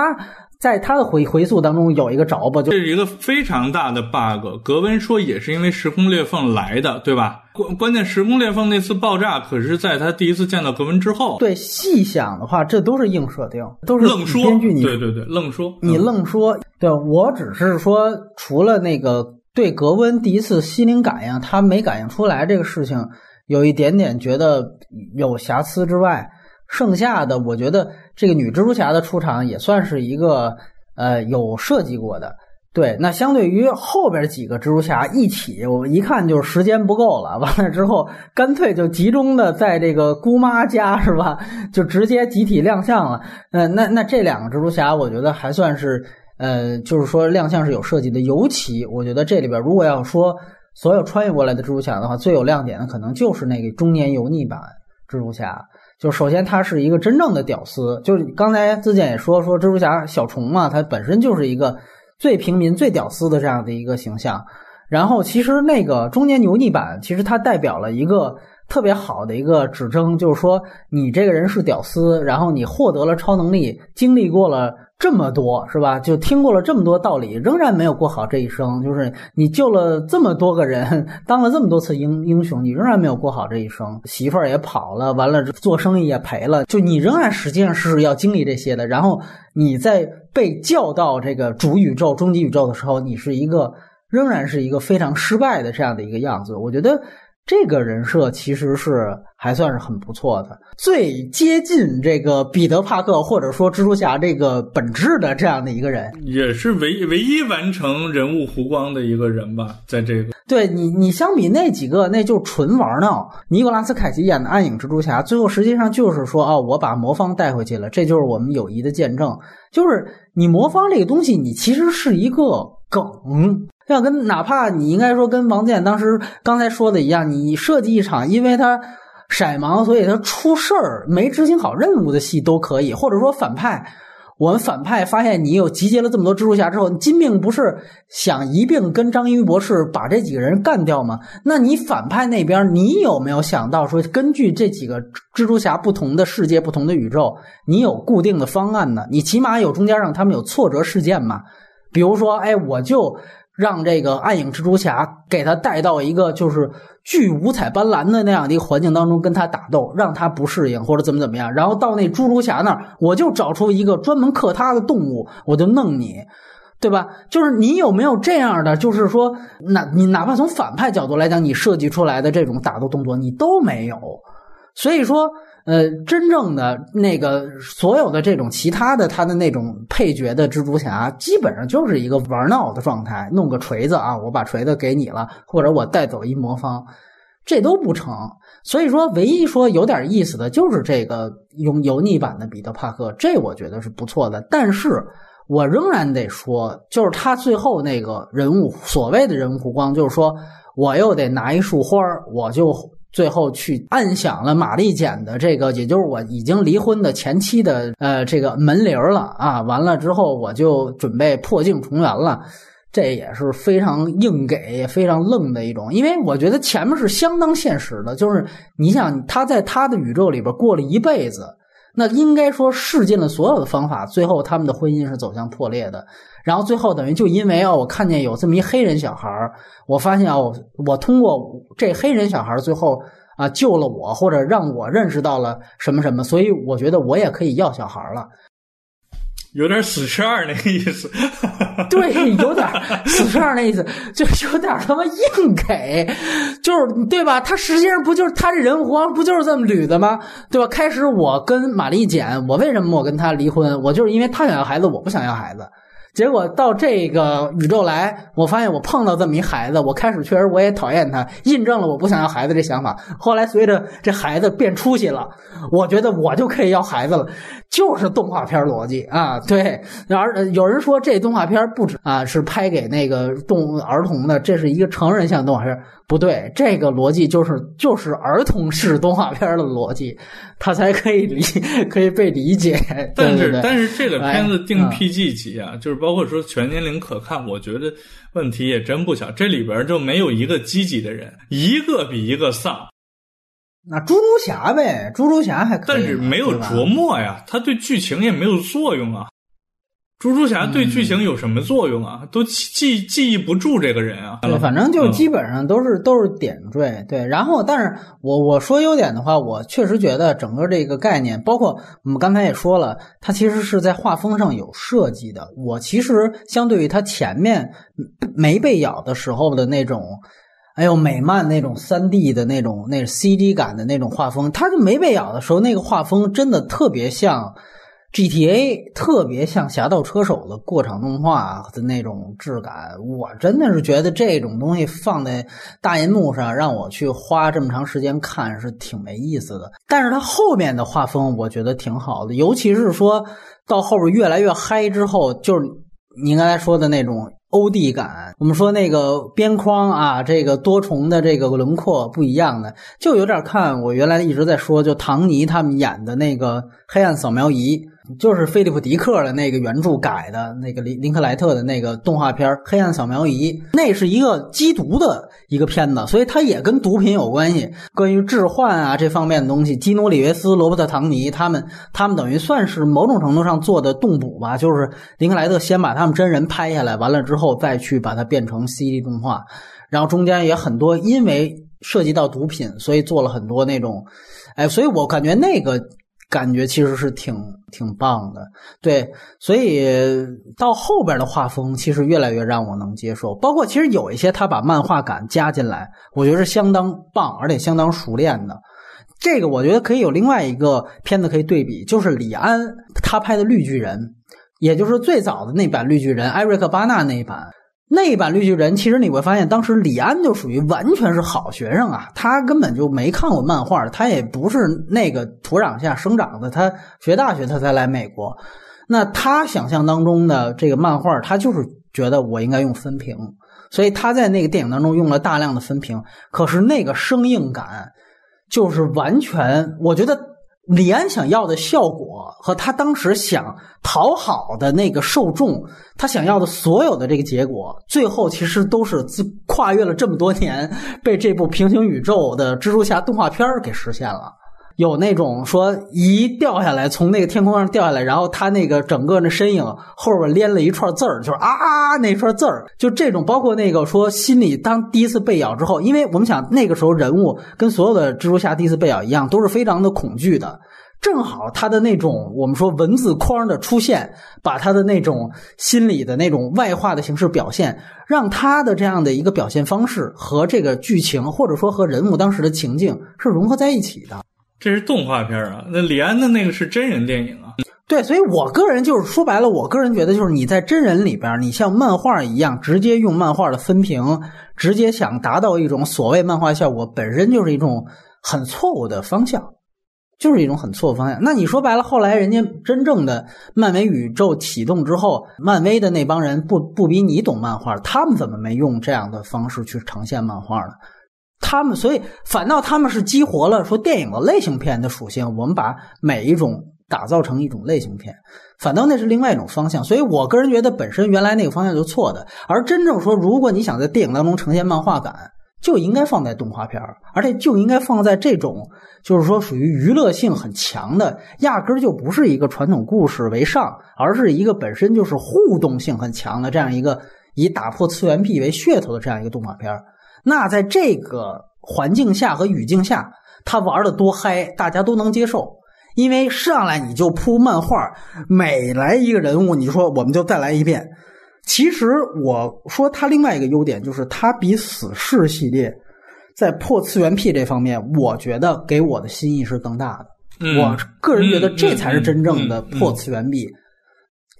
在他的回回溯当中有一个着吧，就这是一个非常大的 bug。格温说也是因为时空裂缝来的，对吧？关关键时空裂缝那次爆炸可是在他第一次见到格温之后。对，细想的话，这都是硬设定，都是愣说。编剧你对对对，愣说你愣说。对我只是说，除了那个对格温第一次心灵感应他没感应出来这个事情有一点点觉得有瑕疵之外。剩下的，我觉得这个女蜘蛛侠的出场也算是一个呃有设计过的。对，那相对于后边几个蜘蛛侠一起，我们一看就是时间不够了。完了之后，干脆就集中的在这个姑妈家是吧？就直接集体亮相了。嗯，那那这两个蜘蛛侠，我觉得还算是呃，就是说亮相是有设计的。尤其我觉得这里边如果要说所有穿越过来的蜘蛛侠的话，最有亮点的可能就是那个中年油腻版蜘蛛侠。就首先他是一个真正的屌丝，就是刚才自健也说说蜘蛛侠小虫嘛，他本身就是一个最平民、最屌丝的这样的一个形象。然后其实那个中年油腻版，其实它代表了一个。特别好的一个指征，就是说你这个人是屌丝，然后你获得了超能力，经历过了这么多，是吧？就听过了这么多道理，仍然没有过好这一生。就是你救了这么多个人，当了这么多次英英雄，你仍然没有过好这一生。媳妇儿也跑了，完了做生意也赔了，就你仍然实际上是要经历这些的。然后你在被叫到这个主宇宙、终极宇宙的时候，你是一个仍然是一个非常失败的这样的一个样子。我觉得。这个人设其实是还算是很不错的，最接近这个彼得·帕克或者说蜘蛛侠这个本质的这样的一个人，也是唯唯一完成人物弧光的一个人吧。在这个，对你，你相比那几个，那就纯玩闹。尼古拉斯·凯奇演的暗影蜘蛛侠，最后实际上就是说，啊，我把魔方带回去了，这就是我们友谊的见证。就是你魔方这个东西，你其实是一个梗。要跟哪怕你应该说跟王健当时刚才说的一样，你设计一场因为他色盲所以他出事儿没执行好任务的戏都可以，或者说反派，我们反派发现你有集结了这么多蜘蛛侠之后，金并不是想一并跟章鱼博士把这几个人干掉吗？那你反派那边你有没有想到说根据这几个蜘蛛侠不同的世界、不同的宇宙，你有固定的方案呢？你起码有中间让他们有挫折事件嘛？比如说，哎，我就。让这个暗影蜘蛛侠给他带到一个就是巨五彩斑斓的那样的一个环境当中跟他打斗，让他不适应或者怎么怎么样。然后到那蜘蛛侠那儿，我就找出一个专门克他的动物，我就弄你，对吧？就是你有没有这样的？就是说，哪你哪怕从反派角度来讲，你设计出来的这种打斗动作你都没有，所以说。呃，真正的那个所有的这种其他的他的那种配角的蜘蛛侠，基本上就是一个玩闹的状态，弄个锤子啊，我把锤子给你了，或者我带走一魔方，这都不成。所以说，唯一说有点意思的就是这个用油腻版的彼得帕克，这我觉得是不错的。但是我仍然得说，就是他最后那个人物所谓的人物弧光，就是说我又得拿一束花我就。最后去按响了玛丽简的这个，也就是我已经离婚的前妻的呃这个门铃了啊！完了之后我就准备破镜重圆了，这也是非常硬给、非常愣的一种。因为我觉得前面是相当现实的，就是你想他在他的宇宙里边过了一辈子，那应该说试尽了所有的方法，最后他们的婚姻是走向破裂的。然后最后等于就因为啊，我看见有这么一黑人小孩儿我发现啊，我通过这黑人小孩儿最后啊救了我，或者让我认识到了什么什么，所以我觉得我也可以要小孩儿了，有点死十二那个意思，[laughs] 对，有点 [laughs] 死十二那意思，就有点他妈硬给，就是对吧？他实际上不就是他这人活不就是这么捋的吗？对吧？开始我跟玛丽简，我为什么我跟他离婚？我就是因为他想要孩子，我不想要孩子。结果到这个宇宙来，我发现我碰到这么一孩子，我开始确实我也讨厌他，印证了我不想要孩子这想法。后来随着这孩子变出息了，我觉得我就可以要孩子了，就是动画片逻辑啊。对，而有人说这动画片不止啊，是拍给那个动儿童的，这是一个成人向动画片。不对，这个逻辑就是就是儿童式动画片的逻辑，它才可以理可以被理解。但是但是这个片子定 PG 级啊，就是包括说全年龄可看，我觉得问题也真不小。这里边就没有一个积极的人，一个比一个丧，那猪猪侠呗，猪猪侠还可以，但是没有琢磨呀，他对剧情也没有作用啊。猪猪侠对剧情有什么作用啊？都记记记忆不住这个人啊。对，反正就基本上都是、都是点缀，对。然后，但是我我说优点的话，我确实觉得整个这个概念，包括我们刚才也说了，它其实是在画风上有设计的。我其实相对于它前面没被咬的时候的那种。哎呦，美漫那种三 D 的那种那 CG 感的那种画风，它就没被咬的时候，那个画风真的特别像 GTA，特别像《侠盗车手》的过场动画的那种质感。我真的是觉得这种东西放在大银幕上，让我去花这么长时间看是挺没意思的。但是它后面的画风，我觉得挺好的，尤其是说到后边越来越嗨之后，就是您刚才说的那种。欧弟感，我们说那个边框啊，这个多重的这个轮廓不一样的，就有点看我原来一直在说，就唐尼他们演的那个《黑暗扫描仪》，就是菲利普迪克的那个原著改的那个林林克莱特的那个动画片《黑暗扫描仪》，那是一个缉毒的一个片子，所以它也跟毒品有关系，关于置换啊这方面的东西。基努里维斯、罗伯特·唐尼他们，他们等于算是某种程度上做的动补吧，就是林克莱特先把他们真人拍下来，完了之后。再去把它变成 CG 动画，然后中间也很多，因为涉及到毒品，所以做了很多那种，哎，所以我感觉那个感觉其实是挺挺棒的，对，所以到后边的画风其实越来越让我能接受，包括其实有一些他把漫画感加进来，我觉得是相当棒，而且相当熟练的。这个我觉得可以有另外一个片子可以对比，就是李安他拍的《绿巨人》。也就是最早的那版绿巨人，艾瑞克巴纳那一版，那一版绿巨人，其实你会发现，当时李安就属于完全是好学生啊，他根本就没看过漫画，他也不是那个土壤下生长的，他学大学他才来美国。那他想象当中的这个漫画，他就是觉得我应该用分屏，所以他在那个电影当中用了大量的分屏，可是那个生硬感就是完全，我觉得。李安想要的效果和他当时想讨好的那个受众，他想要的所有的这个结果，最后其实都是自跨越了这么多年，被这部平行宇宙的蜘蛛侠动画片给实现了。有那种说一掉下来，从那个天空上掉下来，然后他那个整个的身影后边连了一串字儿，就是啊那串字儿，就这种，包括那个说心里当第一次被咬之后，因为我们想那个时候人物跟所有的蜘蛛侠第一次被咬一样，都是非常的恐惧的。正好他的那种我们说文字框的出现，把他的那种心理的那种外化的形式表现，让他的这样的一个表现方式和这个剧情，或者说和人物当时的情境是融合在一起的。这是动画片啊，那李安的那个是真人电影啊。对，所以我个人就是说白了，我个人觉得就是你在真人里边，你像漫画一样，直接用漫画的分屏，直接想达到一种所谓漫画效果，本身就是一种很错误的方向。就是一种很错误方向。那你说白了，后来人家真正的漫威宇宙启动之后，漫威的那帮人不不比你懂漫画，他们怎么没用这样的方式去呈现漫画呢？他们所以反倒他们是激活了说电影的类型片的属性，我们把每一种打造成一种类型片，反倒那是另外一种方向。所以我个人觉得本身原来那个方向就错的，而真正说如果你想在电影当中呈现漫画感。就应该放在动画片而且就应该放在这种，就是说属于娱乐性很强的，压根儿就不是一个传统故事为上，而是一个本身就是互动性很强的这样一个以打破次元壁为噱头的这样一个动画片那在这个环境下和语境下，他玩的多嗨，大家都能接受。因为上来你就铺漫画，每来一个人物，你说我们就再来一遍。其实我说他另外一个优点就是他比死侍系列在破次元壁这方面，我觉得给我的心意是更大的。嗯、我个人觉得这才是真正的破次元壁。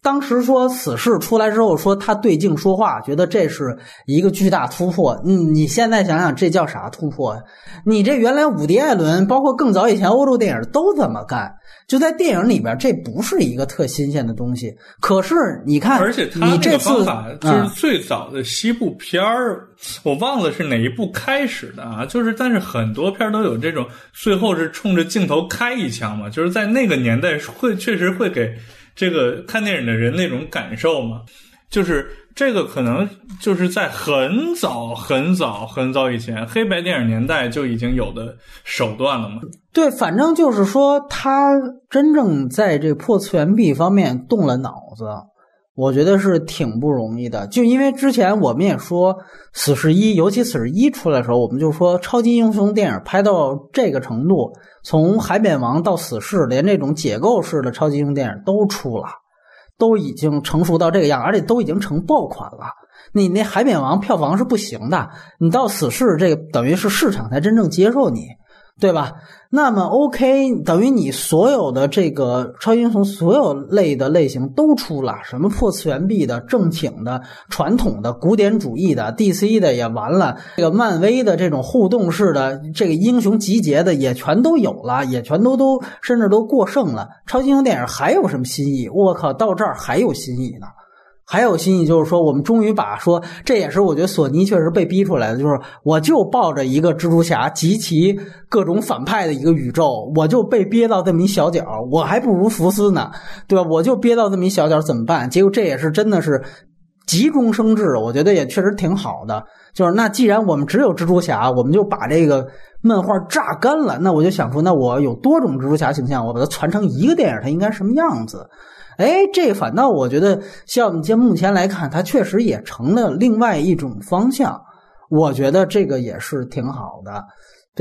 当时说此事出来之后说他对镜说话，觉得这是一个巨大突破。嗯，你现在想想这叫啥突破呀？你这原来伍迪·艾伦，包括更早以前欧洲电影都这么干，就在电影里边，这不是一个特新鲜的东西。可是你看，而且他你这个方法就是嗯最早的西部片儿，我忘了是哪一部开始的啊。就是但是很多片儿都有这种，最后是冲着镜头开一枪嘛，就是在那个年代会确实会给这个看电影的人那种感受嘛。就是这个可能就是在很早很早很早以前黑白电影年代就已经有的手段了嘛。对，反正就是说，他真正在这破次元壁方面动了脑子，我觉得是挺不容易的。就因为之前我们也说，《死侍一》，尤其《死侍一》出来的时候，我们就说超级英雄电影拍到这个程度，从海扁王到死侍，连这种解构式的超级英雄电影都出了，都已经成熟到这个样，而且都已经成爆款了。你那海扁王票房是不行的，你到死侍这个等于是市场才真正接受你。对吧？那么 OK，等于你所有的这个超级英雄所有类的类型都出了，什么破次元壁的、正经的、传统的、古典主义的、DC 的也完了，这个漫威的这种互动式的、这个英雄集结的也全都有了，也全都都甚至都过剩了。超级英雄电影还有什么新意？我靠，到这儿还有新意呢！还有新意就是说，我们终于把说，这也是我觉得索尼确实被逼出来的，就是我就抱着一个蜘蛛侠及其各种反派的一个宇宙，我就被憋到这么一小角，我还不如福斯呢，对吧？我就憋到这么一小角，怎么办？结果这也是真的是急中生智，我觉得也确实挺好的。就是那既然我们只有蜘蛛侠，我们就把这个漫画榨干了，那我就想说，那我有多种蜘蛛侠形象，我把它传成一个电影，它应该什么样子？哎，这反倒我觉得，像就目前来看，它确实也成了另外一种方向。我觉得这个也是挺好的，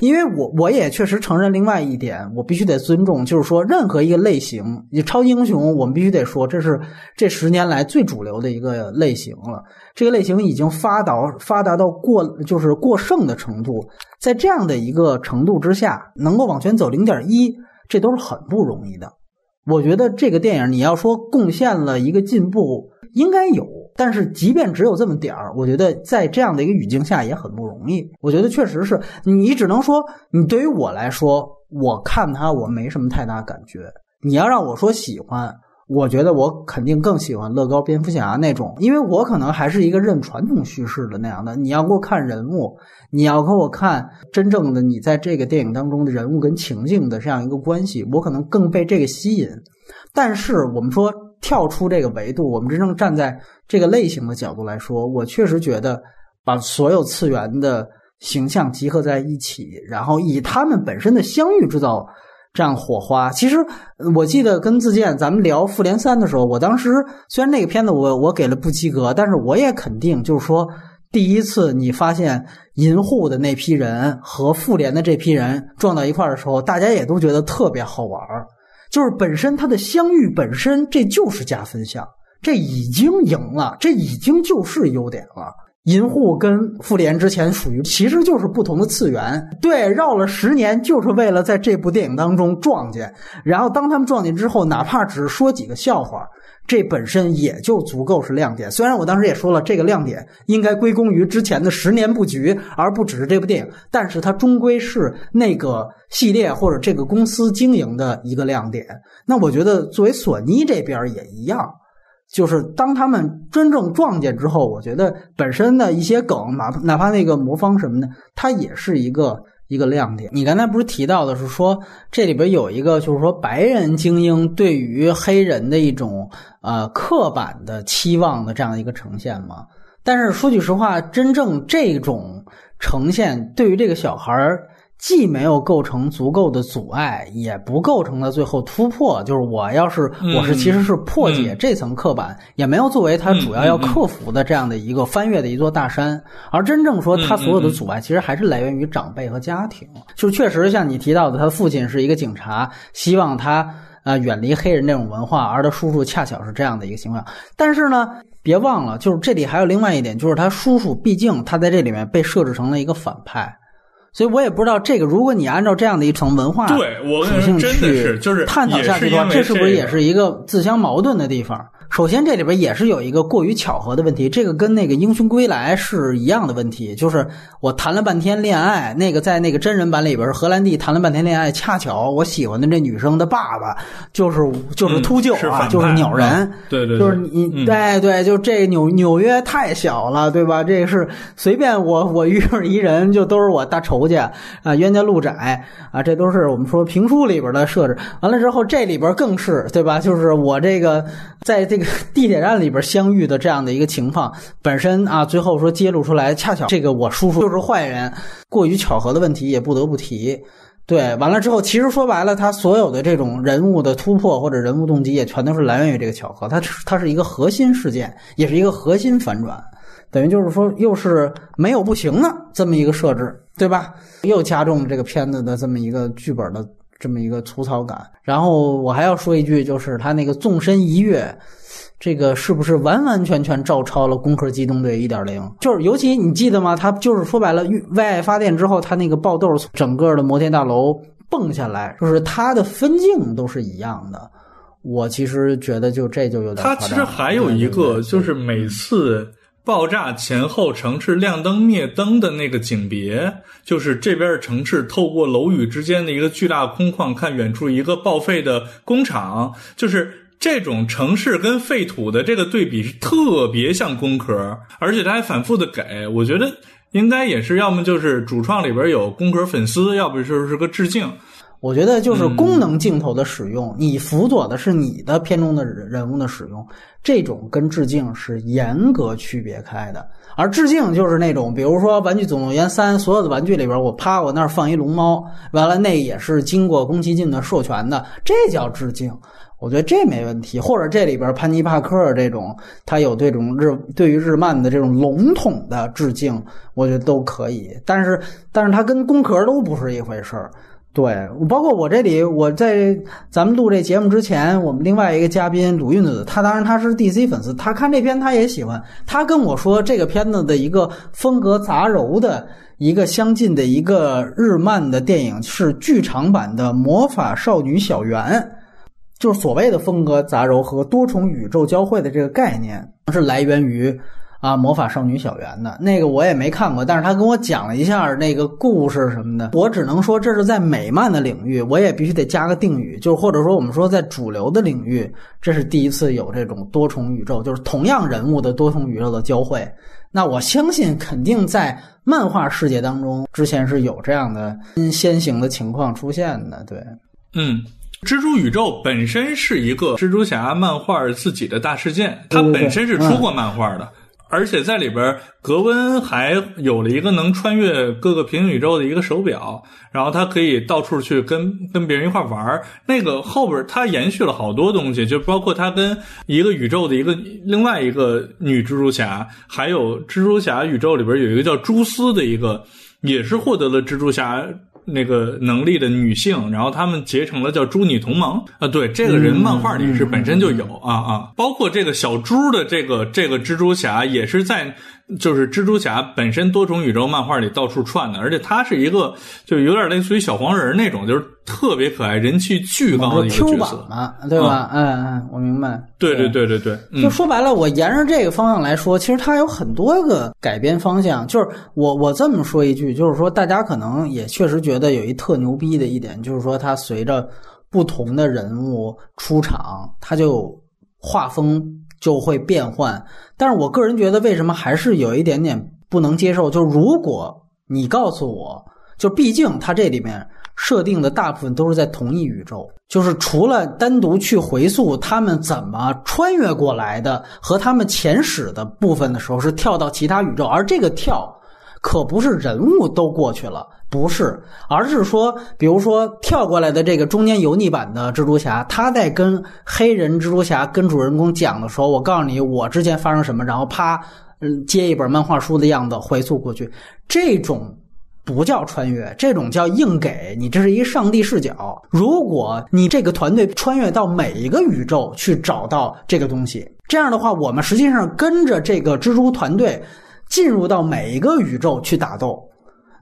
因为我我也确实承认另外一点，我必须得尊重，就是说任何一个类型，你超级英雄，我们必须得说，这是这十年来最主流的一个类型了。这个类型已经发达发达到过就是过剩的程度，在这样的一个程度之下，能够往前走零点一，这都是很不容易的。我觉得这个电影你要说贡献了一个进步，应该有，但是即便只有这么点儿，我觉得在这样的一个语境下也很不容易。我觉得确实是你只能说，你对于我来说，我看他我没什么太大感觉。你要让我说喜欢，我觉得我肯定更喜欢乐高蝙蝠侠那种，因为我可能还是一个认传统叙事的那样的。你要给我看人物，你要给我看真正的你在这个电影当中的人物跟情境的这样一个关系，我可能更被这个吸引。但是我们说跳出这个维度，我们真正站在这个类型的角度来说，我确实觉得把所有次元的形象集合在一起，然后以他们本身的相遇制造这样火花。其实我记得跟自健咱们聊《复联三》的时候，我当时虽然那个片子我我给了不及格，但是我也肯定就是说。第一次你发现银护的那批人和复联的这批人撞到一块儿的时候，大家也都觉得特别好玩儿。就是本身它的相遇本身，这就是加分项，这已经赢了，这已经就是优点了。银护跟复联之前属于其实就是不同的次元，对，绕了十年就是为了在这部电影当中撞见，然后当他们撞见之后，哪怕只是说几个笑话，这本身也就足够是亮点。虽然我当时也说了，这个亮点应该归功于之前的十年布局，而不只是这部电影，但是它终归是那个系列或者这个公司经营的一个亮点。那我觉得作为索尼这边也一样。就是当他们真正撞见之后，我觉得本身的一些梗，哪怕哪怕那个魔方什么的，它也是一个一个亮点。你刚才不是提到的是说这里边有一个，就是说白人精英对于黑人的一种呃刻板的期望的这样一个呈现吗？但是说句实话，真正这种呈现对于这个小孩儿。既没有构成足够的阻碍，也不构成了最后突破。就是我要是嗯我是其实是破解嗯这层刻板，也没有作为他主要要克服的这样的一个翻越的一座大山。而真正说他所有的阻碍，其实还是来源于长辈和家庭。就确实像你提到的，他父亲是一个警察，希望他呃远离黑人这种文化，而他叔叔恰巧是这样的一个情况。但是呢，别忘了，就是这里还有另外一点，就是他叔叔毕竟他在这里面被设置成了一个反派。所以我也不知道这个，如果你按照这样的一层文化对我属性去探讨下去的话，这是不是也是一个自相矛盾的地方？首先，这里边也是有一个过于巧合的问题，这个跟那个《英雄归来》是一样的问题，就是我谈了半天恋爱，那个在那个真人版里边，荷兰弟谈了半天恋爱，恰巧我喜欢的这女生的爸爸就是就是秃鹫啊，嗯是反就是鸟人啊，对对对就是你嗯对对，就这纽纽约太小了，对吧？这是随便我 [laughs] 我遇上一人就都是我大仇家啊，冤家路窄啊，这都是我们说评书里边的设置。完了之后，这里边更是对吧？就是我这个在这个 [laughs] 地铁站里边相遇的这样的一个情况，本身啊，最后说揭露出来，恰巧这个我叔叔 [laughs] 就是坏人，过于巧合的问题也不得不提。对，完了之后，其实说白了，他所有的这种人物的突破或者人物动机，也全都是来源于这个巧合。它它是一个核心事件，也是一个核心反转，等于就是说，又是没有不行的这么一个设置，对吧？又加重了这个片子的这么一个剧本的这么一个粗糙感。然后我还要说一句，就是他那个纵身一跃。这个是不是完完全全照抄了《攻壳机动队一点零》？就是尤其你记得吗？他就是说白了，为爱发电之后，他那个爆豆整个的摩天大楼蹦下来，就是它的分镜都是一样的。我其实觉得就这就有点他其实还有一个，就是每次爆炸前后城市亮灯灭灯的那个景别，就是这边的城市透过楼宇之间的一个巨大空旷，看远处一个报废的工厂，就是。这种城市跟废土的这个对比是特别像工壳，而且他还反复的给，我觉得应该也是要么就是主创里边有工壳粉丝，要不就是个致敬。我觉得就是功能镜头的使用，你辅佐的是你的片中的人物的使用，这种跟致敬是严格区别开的。而致敬就是那种，比如说《玩具总动员三》，所有的玩具里边，我啪我那儿放一龙猫，完了那也是经过宫崎骏的授权的，这叫致敬。我觉得这没问题，或者这里边潘尼帕克这种，他有这种日对于日漫的这种笼统的致敬，我觉得都可以。但是，但是它跟工壳都不是一回事儿。对，包括我这里，我在咱们录这节目之前，我们另外一个嘉宾鲁运子，他当然他是 DC 粉丝，他看这片他也喜欢，他跟我说这个片子的一个风格杂糅的一个相近的一个日漫的电影是剧场版的《魔法少女小圆》。就是所谓的风格杂糅和多重宇宙交汇的这个概念，是来源于啊魔法少女小圆的那个我也没看过，但是他跟我讲了一下那个故事什么的，我只能说这是在美漫的领域，我也必须得加个定语，就是或者说我们说在主流的领域，这是第一次有这种多重宇宙，就是同样人物的多重宇宙的交汇。那我相信肯定在漫画世界当中，之前是有这样的先行的情况出现的，对，嗯。蜘蛛宇宙本身是一个蜘蛛侠漫画自己的大事件，它本身是出过漫画的，而且在里边，格温还有了一个能穿越各个平行宇宙的一个手表，然后他可以到处去跟跟别人一块玩。那个后边他延续了好多东西，就包括他跟一个宇宙的一个另外一个女蜘蛛侠，还有蜘蛛侠宇宙里边有一个叫蛛丝的一个，也是获得了蜘蛛侠。那个能力的女性，然后他们结成了叫猪女同盟啊。对，这个人漫画里是本身就有啊啊，包括这个小猪的这个这个蜘蛛侠也是在就是蜘蛛侠本身多重宇宙漫画里到处串的，而且他是一个就有点类似于小黄人那种，就是特别可爱、人气巨高的一个角色嘛，对吧？嗯嗯，我明白。对对对对对，嗯、就说白了，我沿着这个方向来说，其实它有很多个改编方向。就是我我这么说一句，就是说大家可能也确实觉得有一特牛逼的一点，就是说它随着不同的人物出场，它就画风就会变换。但是我个人觉得，为什么还是有一点点不能接受？就是如果你告诉我，就毕竟它这里面。设定的大部分都是在同一宇宙，就是除了单独去回溯他们怎么穿越过来的和他们前史的部分的时候，是跳到其他宇宙，而这个跳可不是人物都过去了，不是，而是说，比如说跳过来的这个中间油腻版的蜘蛛侠，他在跟黑人蜘蛛侠跟主人公讲的时候，我告诉你我之前发生什么，然后啪，嗯，接一本漫画书的样子回溯过去，这种。不叫穿越，这种叫硬给你，这是一上帝视角。如果你这个团队穿越到每一个宇宙去找到这个东西，这样的话，我们实际上跟着这个蜘蛛团队进入到每一个宇宙去打斗。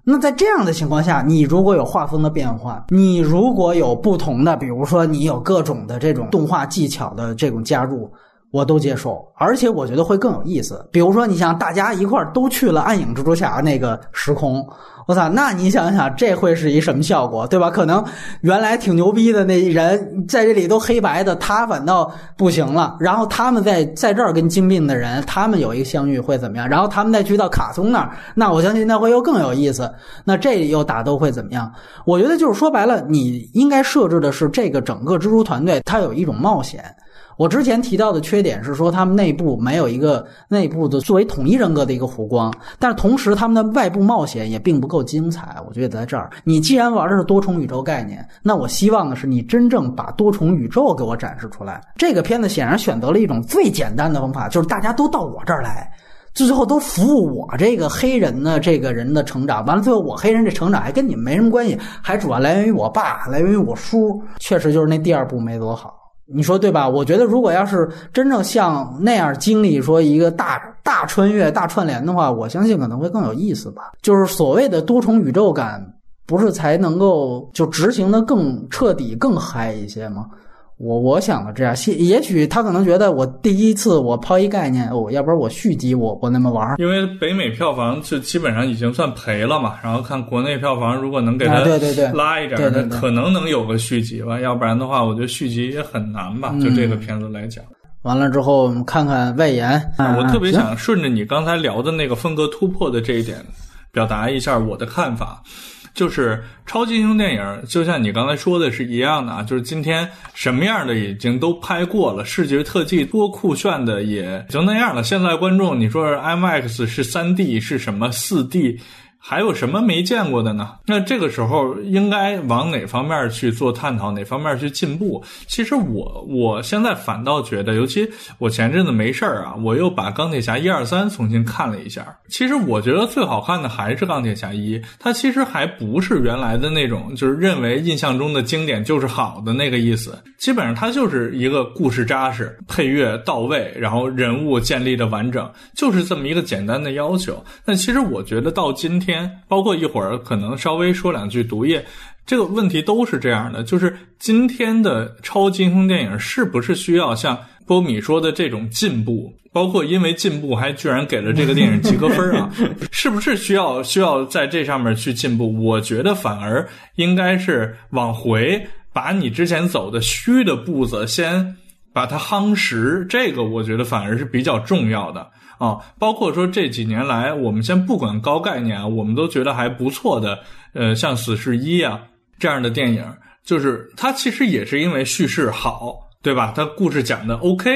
那在这样的情况下，你如果有画风的变化，你如果有不同的，比如说你有各种的这种动画技巧的这种加入，我都接受，而且我觉得会更有意思。比如说，你像大家一块儿都去了暗影蜘蛛侠那个时空，我操，那你想想这会是一什么效果，对吧？可能原来挺牛逼的那人在这里都黑白的，他反倒不行了。然后他们在在这儿跟精病的人，他们有一个相遇会怎么样？然后他们再去到卡松那儿，那我相信那会又更有意思。那这又打斗会怎么样？我觉得就是说白了，你应该设置的是这个整个蜘蛛团队，它有一种冒险。我之前提到的缺点是说，他们内部没有一个内部的作为统一人格的一个弧光，但是同时他们的外部冒险也并不够精彩。我觉得在这儿，你既然玩的是多重宇宙概念，那我希望的是你真正把多重宇宙给我展示出来。这个片子显然选择了一种最简单的方法，就是大家都到我这儿来，最后都服务我这个黑人的这个人的成长。完了，最后我黑人这成长还跟你们没什么关系，还主要来源于我爸，来源于我叔。确实就是那第二部没多好。你说对吧？我觉得如果要是真正像那样经历说一个大大穿越、大串联的话，我相信可能会更有意思吧。就是所谓的多重宇宙感，不是才能够就执行的更彻底、更嗨一些吗？我我想的这样，也许他可能觉得我第一次我抛一概念，哦，要不然我续集我不那么玩因为北美票房就基本上已经算赔了嘛，然后看国内票房，如果能给他对对对。拉一点，可能能有个续集吧，要不然的话，我觉得续集也很难吧。就这个片子来讲，完了之后我们看看外延，我特别想顺着你刚才聊的那个风格突破的这一点，表达一下我的看法。就是超级英雄电影，就像你刚才说的是一样的啊，就是今天什么样的已经都拍过了，视觉特技多酷炫的也就那样了。现在观众，你说 IMAX 是三 D 是什么四 D？还有什么没见过的呢？那这个时候应该往哪方面去做探讨？哪方面去进步？其实我我现在反倒觉得，尤其我前阵子没事儿啊，我又把钢铁侠一二三重新看了一下。其实我觉得最好看的还是钢铁侠一，它其实还不是原来的那种，就是认为印象中的经典就是好的那个意思。基本上它就是一个故事扎实，配乐到位，然后人物建立的完整，就是这么一个简单的要求。但其实我觉得到今天。包括一会儿可能稍微说两句毒液这个问题都是这样的，就是今天的超级英雄电影是不是需要像波米说的这种进步？包括因为进步还居然给了这个电影及格分啊？[laughs] 是不是需要需要在这上面去进步？我觉得反而应该是往回把你之前走的虚的步子先把它夯实，这个我觉得反而是比较重要的。啊，包括说这几年来，我们先不管高概念啊，我们都觉得还不错的，呃，像《死侍一》啊这样的电影，就是它其实也是因为叙事好，对吧？它故事讲的 OK，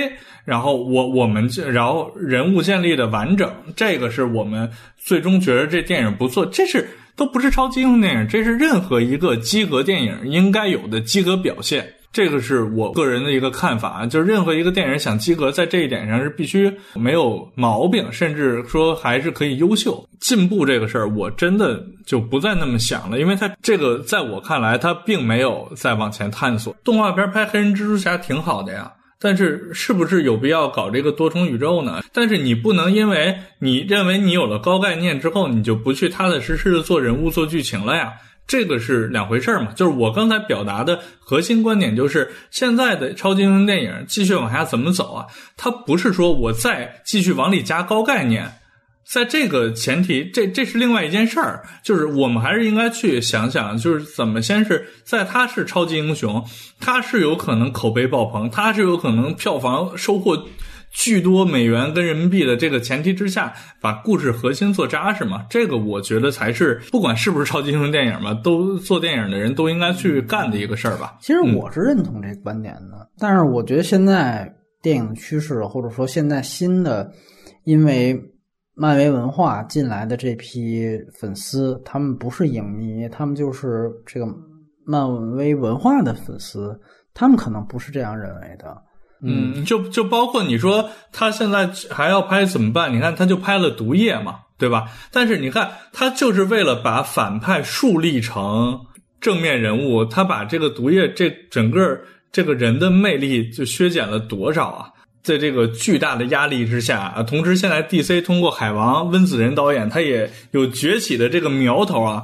然后我我们然后人物建立的完整，这个是我们最终觉得这电影不错。这是都不是超级英雄电影，这是任何一个及格电影应该有的及格表现。这个是我个人的一个看法，就是任何一个电影想及格，在这一点上是必须没有毛病，甚至说还是可以优秀进步。这个事儿，我真的就不再那么想了，因为它这个在我看来，它并没有再往前探索。动画片拍黑人蜘蛛侠挺好的呀，但是是不是有必要搞这个多重宇宙呢？但是你不能因为你认为你有了高概念之后，你就不去踏踏实实的做人物、做剧情了呀？这个是两回事儿嘛，就是我刚才表达的核心观点，就是现在的超级英雄电影继续往下怎么走啊？它不是说我再继续往里加高概念，在这个前提，这这是另外一件事儿，就是我们还是应该去想想，就是怎么先是在他是超级英雄，他是有可能口碑爆棚，他是有可能票房收获。巨多美元跟人民币的这个前提之下，把故事核心做扎实嘛，这个我觉得才是不管是不是超级英雄电影嘛，都做电影的人都应该去干的一个事儿吧。其实我是认同这个观点的，但是我觉得现在电影趋势，或者说现在新的，因为漫威文化进来的这批粉丝，他们不是影迷，他们就是这个漫威文化的粉丝，他们可能不是这样认为的。嗯，就就包括你说他现在还要拍怎么办？你看他就拍了毒液嘛，对吧？但是你看他就是为了把反派树立成正面人物，他把这个毒液这整个这个人的魅力就削减了多少啊？在这个巨大的压力之下啊，同时现在 DC 通过海王温子仁导演，他也有崛起的这个苗头啊。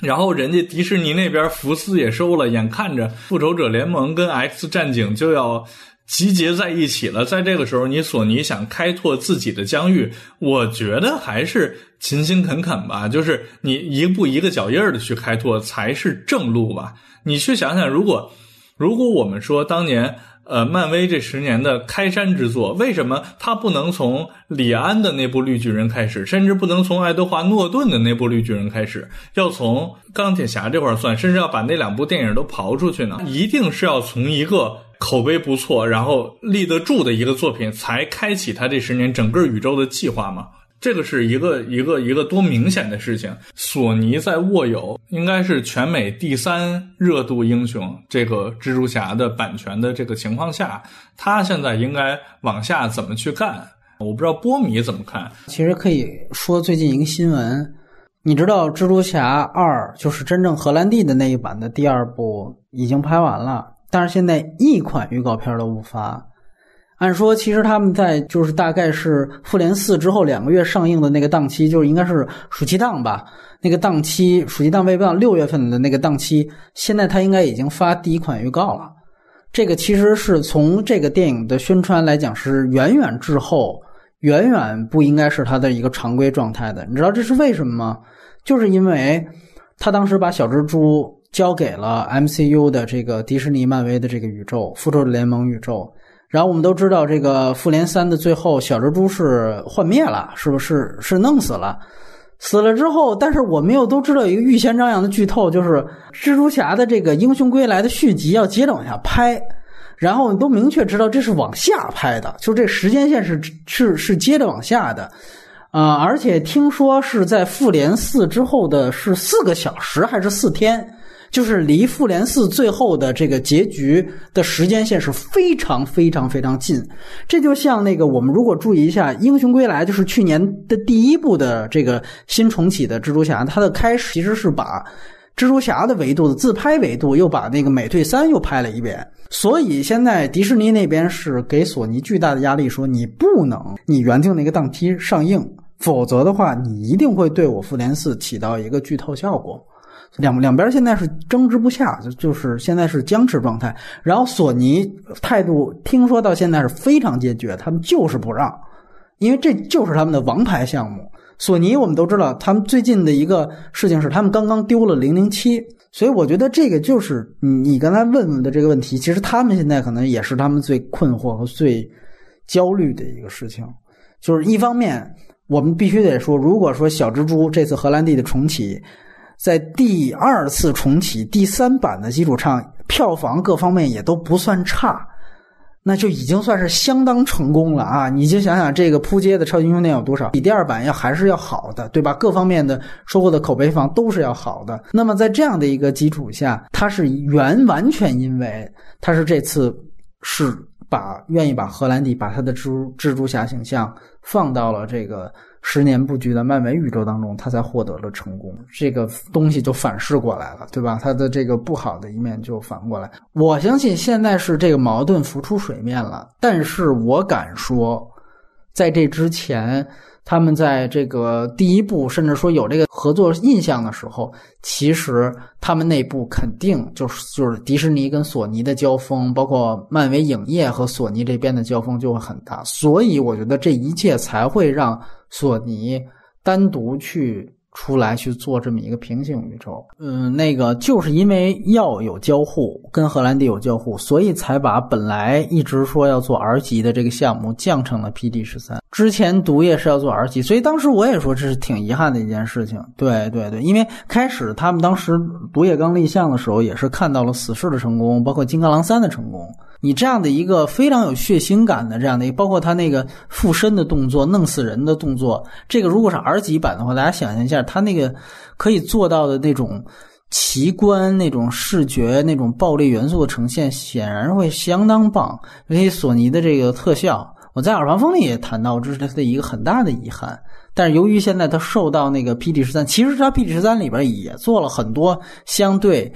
然后人家迪士尼那边福斯也收了，眼看着复仇者联盟跟 X 战警就要集结在一起了，在这个时候，你索尼想开拓自己的疆域，我觉得还是勤勤恳恳吧，就是你一步一个脚印的去开拓才是正路吧。你去想想，如果如果我们说当年。呃，漫威这十年的开山之作，为什么他不能从李安的那部绿巨人开始，甚至不能从爱德华诺顿的那部绿巨人开始，要从钢铁侠这块算，甚至要把那两部电影都刨出去呢？一定是要从一个口碑不错，然后立得住的一个作品，才开启他这十年整个宇宙的计划嘛？这个是一个一个一个多明显的事情。索尼在握有应该是全美第三热度英雄这个蜘蛛侠的版权的这个情况下，他现在应该往下怎么去干？我不知道波米怎么看。其实可以说最近一个新闻，你知道《蜘蛛侠二》就是真正荷兰弟的那一版的第二部已经拍完了，但是现在一款预告片都不发。按说，其实他们在就是大概是《复联四》之后两个月上映的那个档期，就是应该是暑期档吧。那个档期，暑期档未到六月份的那个档期，现在他应该已经发第一款预告了。这个其实是从这个电影的宣传来讲是远远滞后，远远不应该是他的一个常规状态的。你知道这是为什么吗？就是因为他当时把小蜘蛛交给了 MCU 的这个迪士尼漫威的这个宇宙，复仇者联盟宇宙。然后我们都知道，这个复联三的最后，小蜘蛛是幻灭了，是不是？是弄死了。死了之后，但是我们又都知道一个预先张扬的剧透，就是蜘蛛侠的这个英雄归来的续集要接着往下拍。然后都明确知道这是往下拍的，就这时间线是是是接着往下的。啊，而且听说是在复联四之后的是四个小时还是四天？就是离复联四最后的这个结局的时间线是非常非常非常近，这就像那个我们如果注意一下《英雄归来》，就是去年的第一部的这个新重启的蜘蛛侠，它的开始其实是把蜘蛛侠的维度的自拍维度又把那个美队三又拍了一遍，所以现在迪士尼那边是给索尼巨大的压力，说你不能你原定那个档期上映，否则的话你一定会对我复联四起到一个剧透效果。两两边现在是争执不下，就就是现在是僵持状态。然后索尼态度听说到现在是非常坚决，他们就是不让，因为这就是他们的王牌项目。索尼我们都知道，他们最近的一个事情是他们刚刚丢了零零七，所以我觉得这个就是你你刚才问问的这个问题，其实他们现在可能也是他们最困惑和最焦虑的一个事情。就是一方面，我们必须得说，如果说小蜘蛛这次荷兰弟的重启。在第二次重启第三版的基础上，票房各方面也都不算差，那就已经算是相当成功了啊！你就想想这个扑街的超级英雄电影有多少，比第二版要还是要好的，对吧？各方面的收获的口碑方都是要好的。那么在这样的一个基础下，它是原完全因为它是这次是把愿意把荷兰弟把他的蜘蛛蜘蛛侠形象放到了这个。十年布局的漫威宇宙当中，他才获得了成功。这个东西就反噬过来了，对吧？他的这个不好的一面就反过来。我相信现在是这个矛盾浮出水面了，但是我敢说，在这之前。他们在这个第一步，甚至说有这个合作印象的时候，其实他们内部肯定就是就是迪士尼跟索尼的交锋，包括漫威影业和索尼这边的交锋就会很大，所以我觉得这一切才会让索尼单独去。出来去做这么一个平行宇宙，嗯，那个就是因为要有交互，跟荷兰弟有交互，所以才把本来一直说要做 R 级的这个项目降成了 PD 十三。之前毒液是要做 R 级，所以当时我也说这是挺遗憾的一件事情。对对对，因为开始他们当时毒液刚立项的时候，也是看到了死侍的成功，包括金刚狼三的成功。你这样的一个非常有血腥感的这样的，包括他那个附身的动作、弄死人的动作，这个如果是 R 级版的话，大家想象一下，他那个可以做到的那种奇观、那种视觉、那种暴力元素的呈现，显然会相当棒。尤其索尼的这个特效，我在耳旁风里也谈到，这是他的一个很大的遗憾。但是由于现在他受到那个 PD 十三，其实他 PD 十三里边也做了很多相对。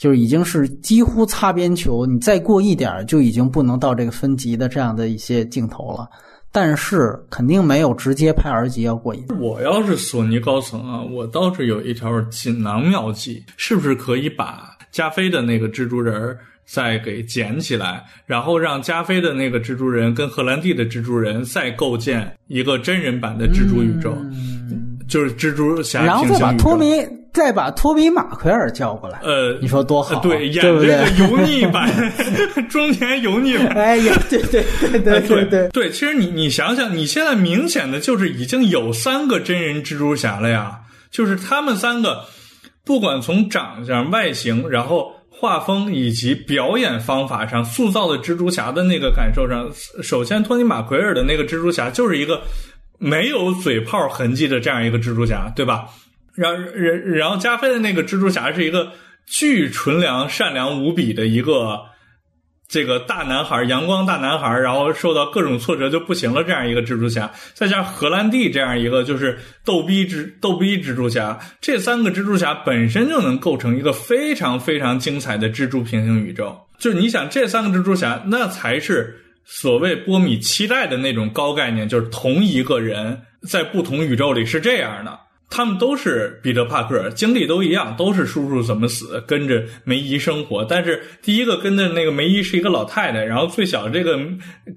就是已经是几乎擦边球，你再过一点就已经不能到这个分级的这样的一些镜头了。但是肯定没有直接拍 R 级要过瘾。我要是索尼高层啊，我倒是有一条锦囊妙计，是不是可以把加菲的那个蜘蛛人儿再给捡起来，然后让加菲的那个蜘蛛人跟荷兰弟的蜘蛛人再构建一个真人版的蜘蛛宇宙，就是蜘蛛侠嗯然后再把。托比再把托比马奎尔叫过来，呃，你说多好啊、对，演？这个油腻版，[laughs] 中年油腻版。哎呀，对对对对对对，对，其实你你想想，你现在明显的就是已经有三个真人蜘蛛侠了呀，就是他们三个，不管从长相、外形，然后画风以及表演方法上塑造的蜘蛛侠的那个感受上，首先托尼马奎尔的那个蜘蛛侠就是一个没有嘴炮痕迹的这样一个蜘蛛侠，对吧？然然然后加菲的那个蜘蛛侠是一个巨纯良、善良无比的一个这个大男孩，阳光大男孩，然后受到各种挫折就不行了，这样一个蜘蛛侠，再加上荷兰弟这样一个就是逗逼蜘逗逼蜘蛛侠，这三个蜘蛛侠本身就能构成一个非常非常精彩的蜘蛛平行宇宙。就是你想，这三个蜘蛛侠，那才是所谓波米期待的那种高概念，就是同一个人在不同宇宙里是这样的。他们都是彼得·帕克，经历都一样，都是叔叔怎么死，跟着梅姨生活。但是第一个跟着那个梅姨是一个老太太，然后最小这个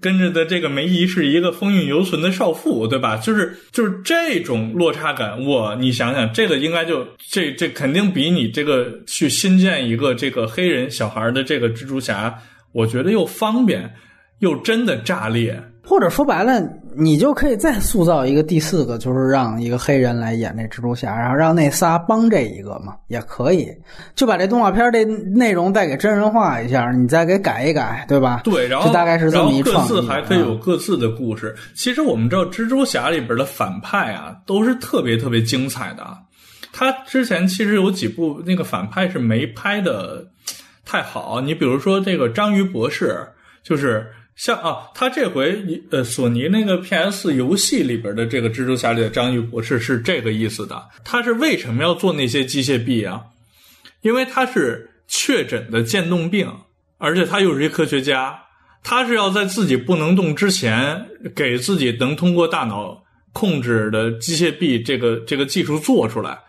跟着的这个梅姨是一个风韵犹存的少妇，对吧？就是就是这种落差感，我你想想，这个应该就这这肯定比你这个去新建一个这个黑人小孩的这个蜘蛛侠，我觉得又方便，又真的炸裂。或者说白了，你就可以再塑造一个第四个，就是让一个黑人来演这蜘蛛侠，然后让那仨帮这一个嘛，也可以，就把这动画片这内容再给真人化一下，你再给改一改，对吧？对，然后这大概是这么一然后各自还可以有嗯各自的故事。其实我们知道，蜘蛛侠里边的反派啊，都是特别特别精彩的。他之前其实有几部那个反派是没拍的太好，你比如说这个章鱼博士，就是像啊，他这回呃索尼那个 PS 游戏里边的这个蜘蛛侠里的章鱼博士是这个意思的。他是为什么要做那些机械臂啊？因为他是确诊的渐冻病，而且他又是一科学家，他是要在自己不能动之前，给自己能通过大脑控制的机械臂这个这个技术做出来，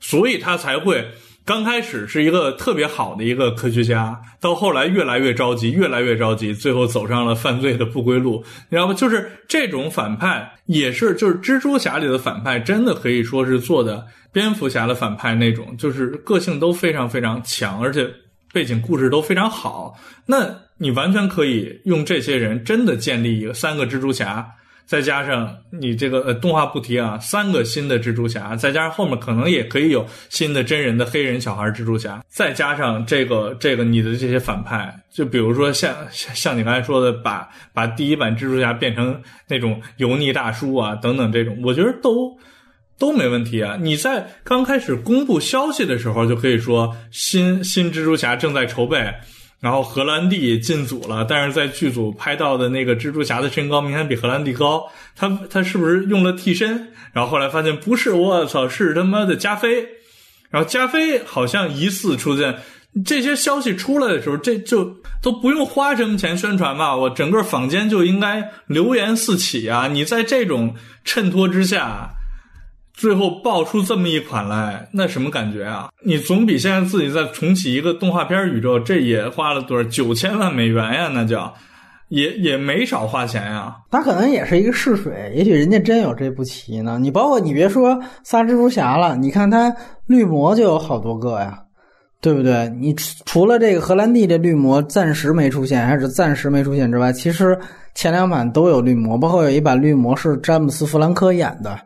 所以他才会刚开始是一个特别好的一个科学家，到后来越来越着急，越来越着急，最后走上了犯罪的不归路。你知道吗？就是这种反派也是，就是蜘蛛侠里的反派，真的可以说是做的蝙蝠侠的反派那种，就是个性都非常非常强，而且背景故事都非常好。那你完全可以用这些人真的建立一个三个蜘蛛侠。再加上你这个呃动画不提啊，三个新的蜘蛛侠，再加上后面可能也可以有新的真人的黑人小孩蜘蛛侠，再加上这个这个你的这些反派，就比如说像像你刚才说的，把把第一版蜘蛛侠变成那种油腻大叔啊等等这种，我觉得都都没问题啊。你在刚开始公布消息的时候就可以说新新蜘蛛侠正在筹备。然后荷兰弟进组了，但是在剧组拍到的那个蜘蛛侠的身高明显比荷兰弟高，他他是不是用了替身？然后后来发现不是，我操，是他妈的加菲。然后加菲好像疑似出现，这些消息出来的时候，这就都不用花什么钱宣传吧？我整个坊间就应该流言四起啊！你在这种衬托之下。最后爆出这么一款来，那什么感觉啊？你总比现在自己再重启一个动画片宇宙，这也花了多少九千万美元呀？那叫，也也没少花钱呀。他可能也是一个试水，也许人家真有这步棋呢。你包括你别说仨蜘蛛侠了，你看他绿魔就有好多个呀，对不对？你除除了这个荷兰弟这绿魔暂时没出现，还是暂时没出现之外，其实前两版都有绿魔，包括有一版绿魔是詹姆斯·弗兰科演的。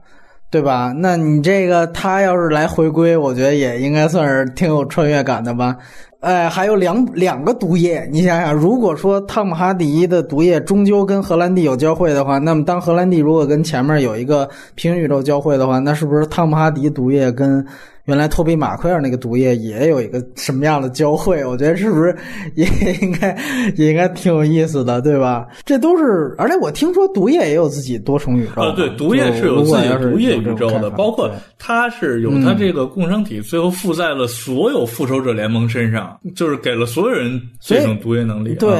对吧？那你这个他要是来回归，我觉得也应该算是挺有穿越感的吧。哎，还有两两个毒液，你想想，如果说汤姆哈迪的毒液终究跟荷兰弟有交汇的话，那么当荷兰弟如果跟前面有一个平行宇宙交汇的话，那是不是汤姆哈迪毒液跟原来托比马奎尔那个毒液也有一个什么样的交汇？我觉得是不是也 [laughs] 应该也应该挺有意思的，对吧？这都是，而且我听说毒液也有自己多重宇宙。呃，对，毒液是有自己毒液宇宙的，包括它是有它这个共生体，最后附在了所有复仇者联盟身上，就是给了所有人这种毒液能力。对，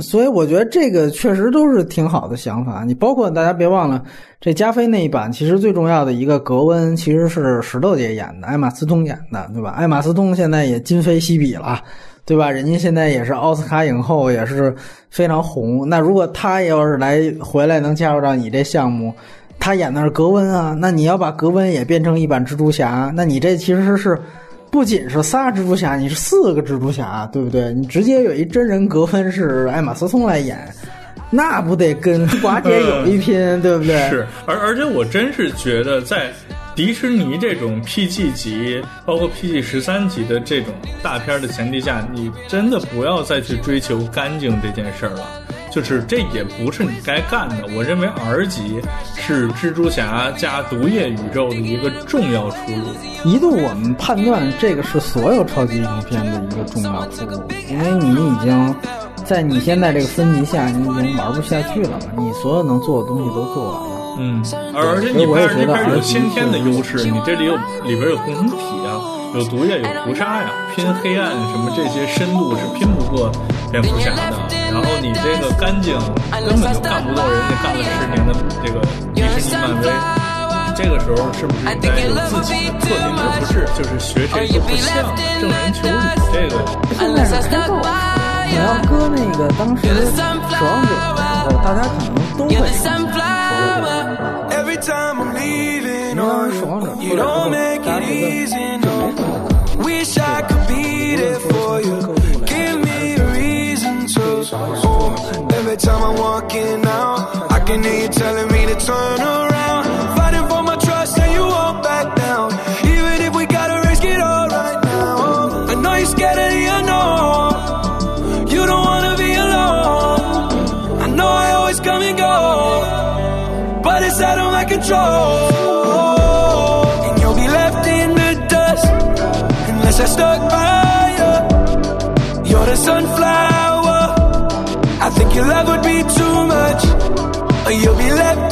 所以我觉得这个确实都是挺好的想法。你包括大家别忘了，这加菲那一版其实最重要的一个格温其实是石头姐演的，艾玛斯通演的，对吧？艾玛斯通现在也今非昔比了，对吧？人家现在也是奥斯卡影后，也是非常红。那如果她要是来回来能加入到你这项目，她演的是格温啊，那你要把格温也变成一版蜘蛛侠，那你这其实是。不仅是仨蜘蛛侠，你是四个蜘蛛侠，对不对？你直接有一真人格温是艾玛斯通来演，那不得跟寡姐有一拼，[laughs] 对不对？是，而而且我真是觉得，在迪士尼这种 PG 级，包括 PG 十三级的这种大片的前提下，你真的不要再去追求干净这件事儿了。就是这也不是你该干的。我认为 R 级是蜘蛛侠加毒液宇宙的一个重要出路。一度我们判断这个是所有超级英雄片的一个重要出路，因为你已经在你现在这个分级下，你已经玩不下去了嘛。你所有能做的东西都做完了。嗯，而且你拍这边有先天的优势，你这里有里边有共同体啊，有毒液，有屠杀呀，拼黑暗什么这些深度是拼不过蝙蝠侠的。然后你这个干净根本就干不过人家干了十年的这个迪士尼漫威。这个时候是不是应该有自己的特点，而不是就是学谁都不像，正人求理？这个现在是开放。你要搁那个当时守望者的时候，大家可能都会。time I'm leaving on you. don't make it easy, no. Wish I could be there for you. Give me a reason to. Oh, every time I'm walking out, I can hear you telling me to turn around. Control. And you'll be left in the dust unless I stuck by you. You're the sunflower. I think your love would be too much, or you'll be left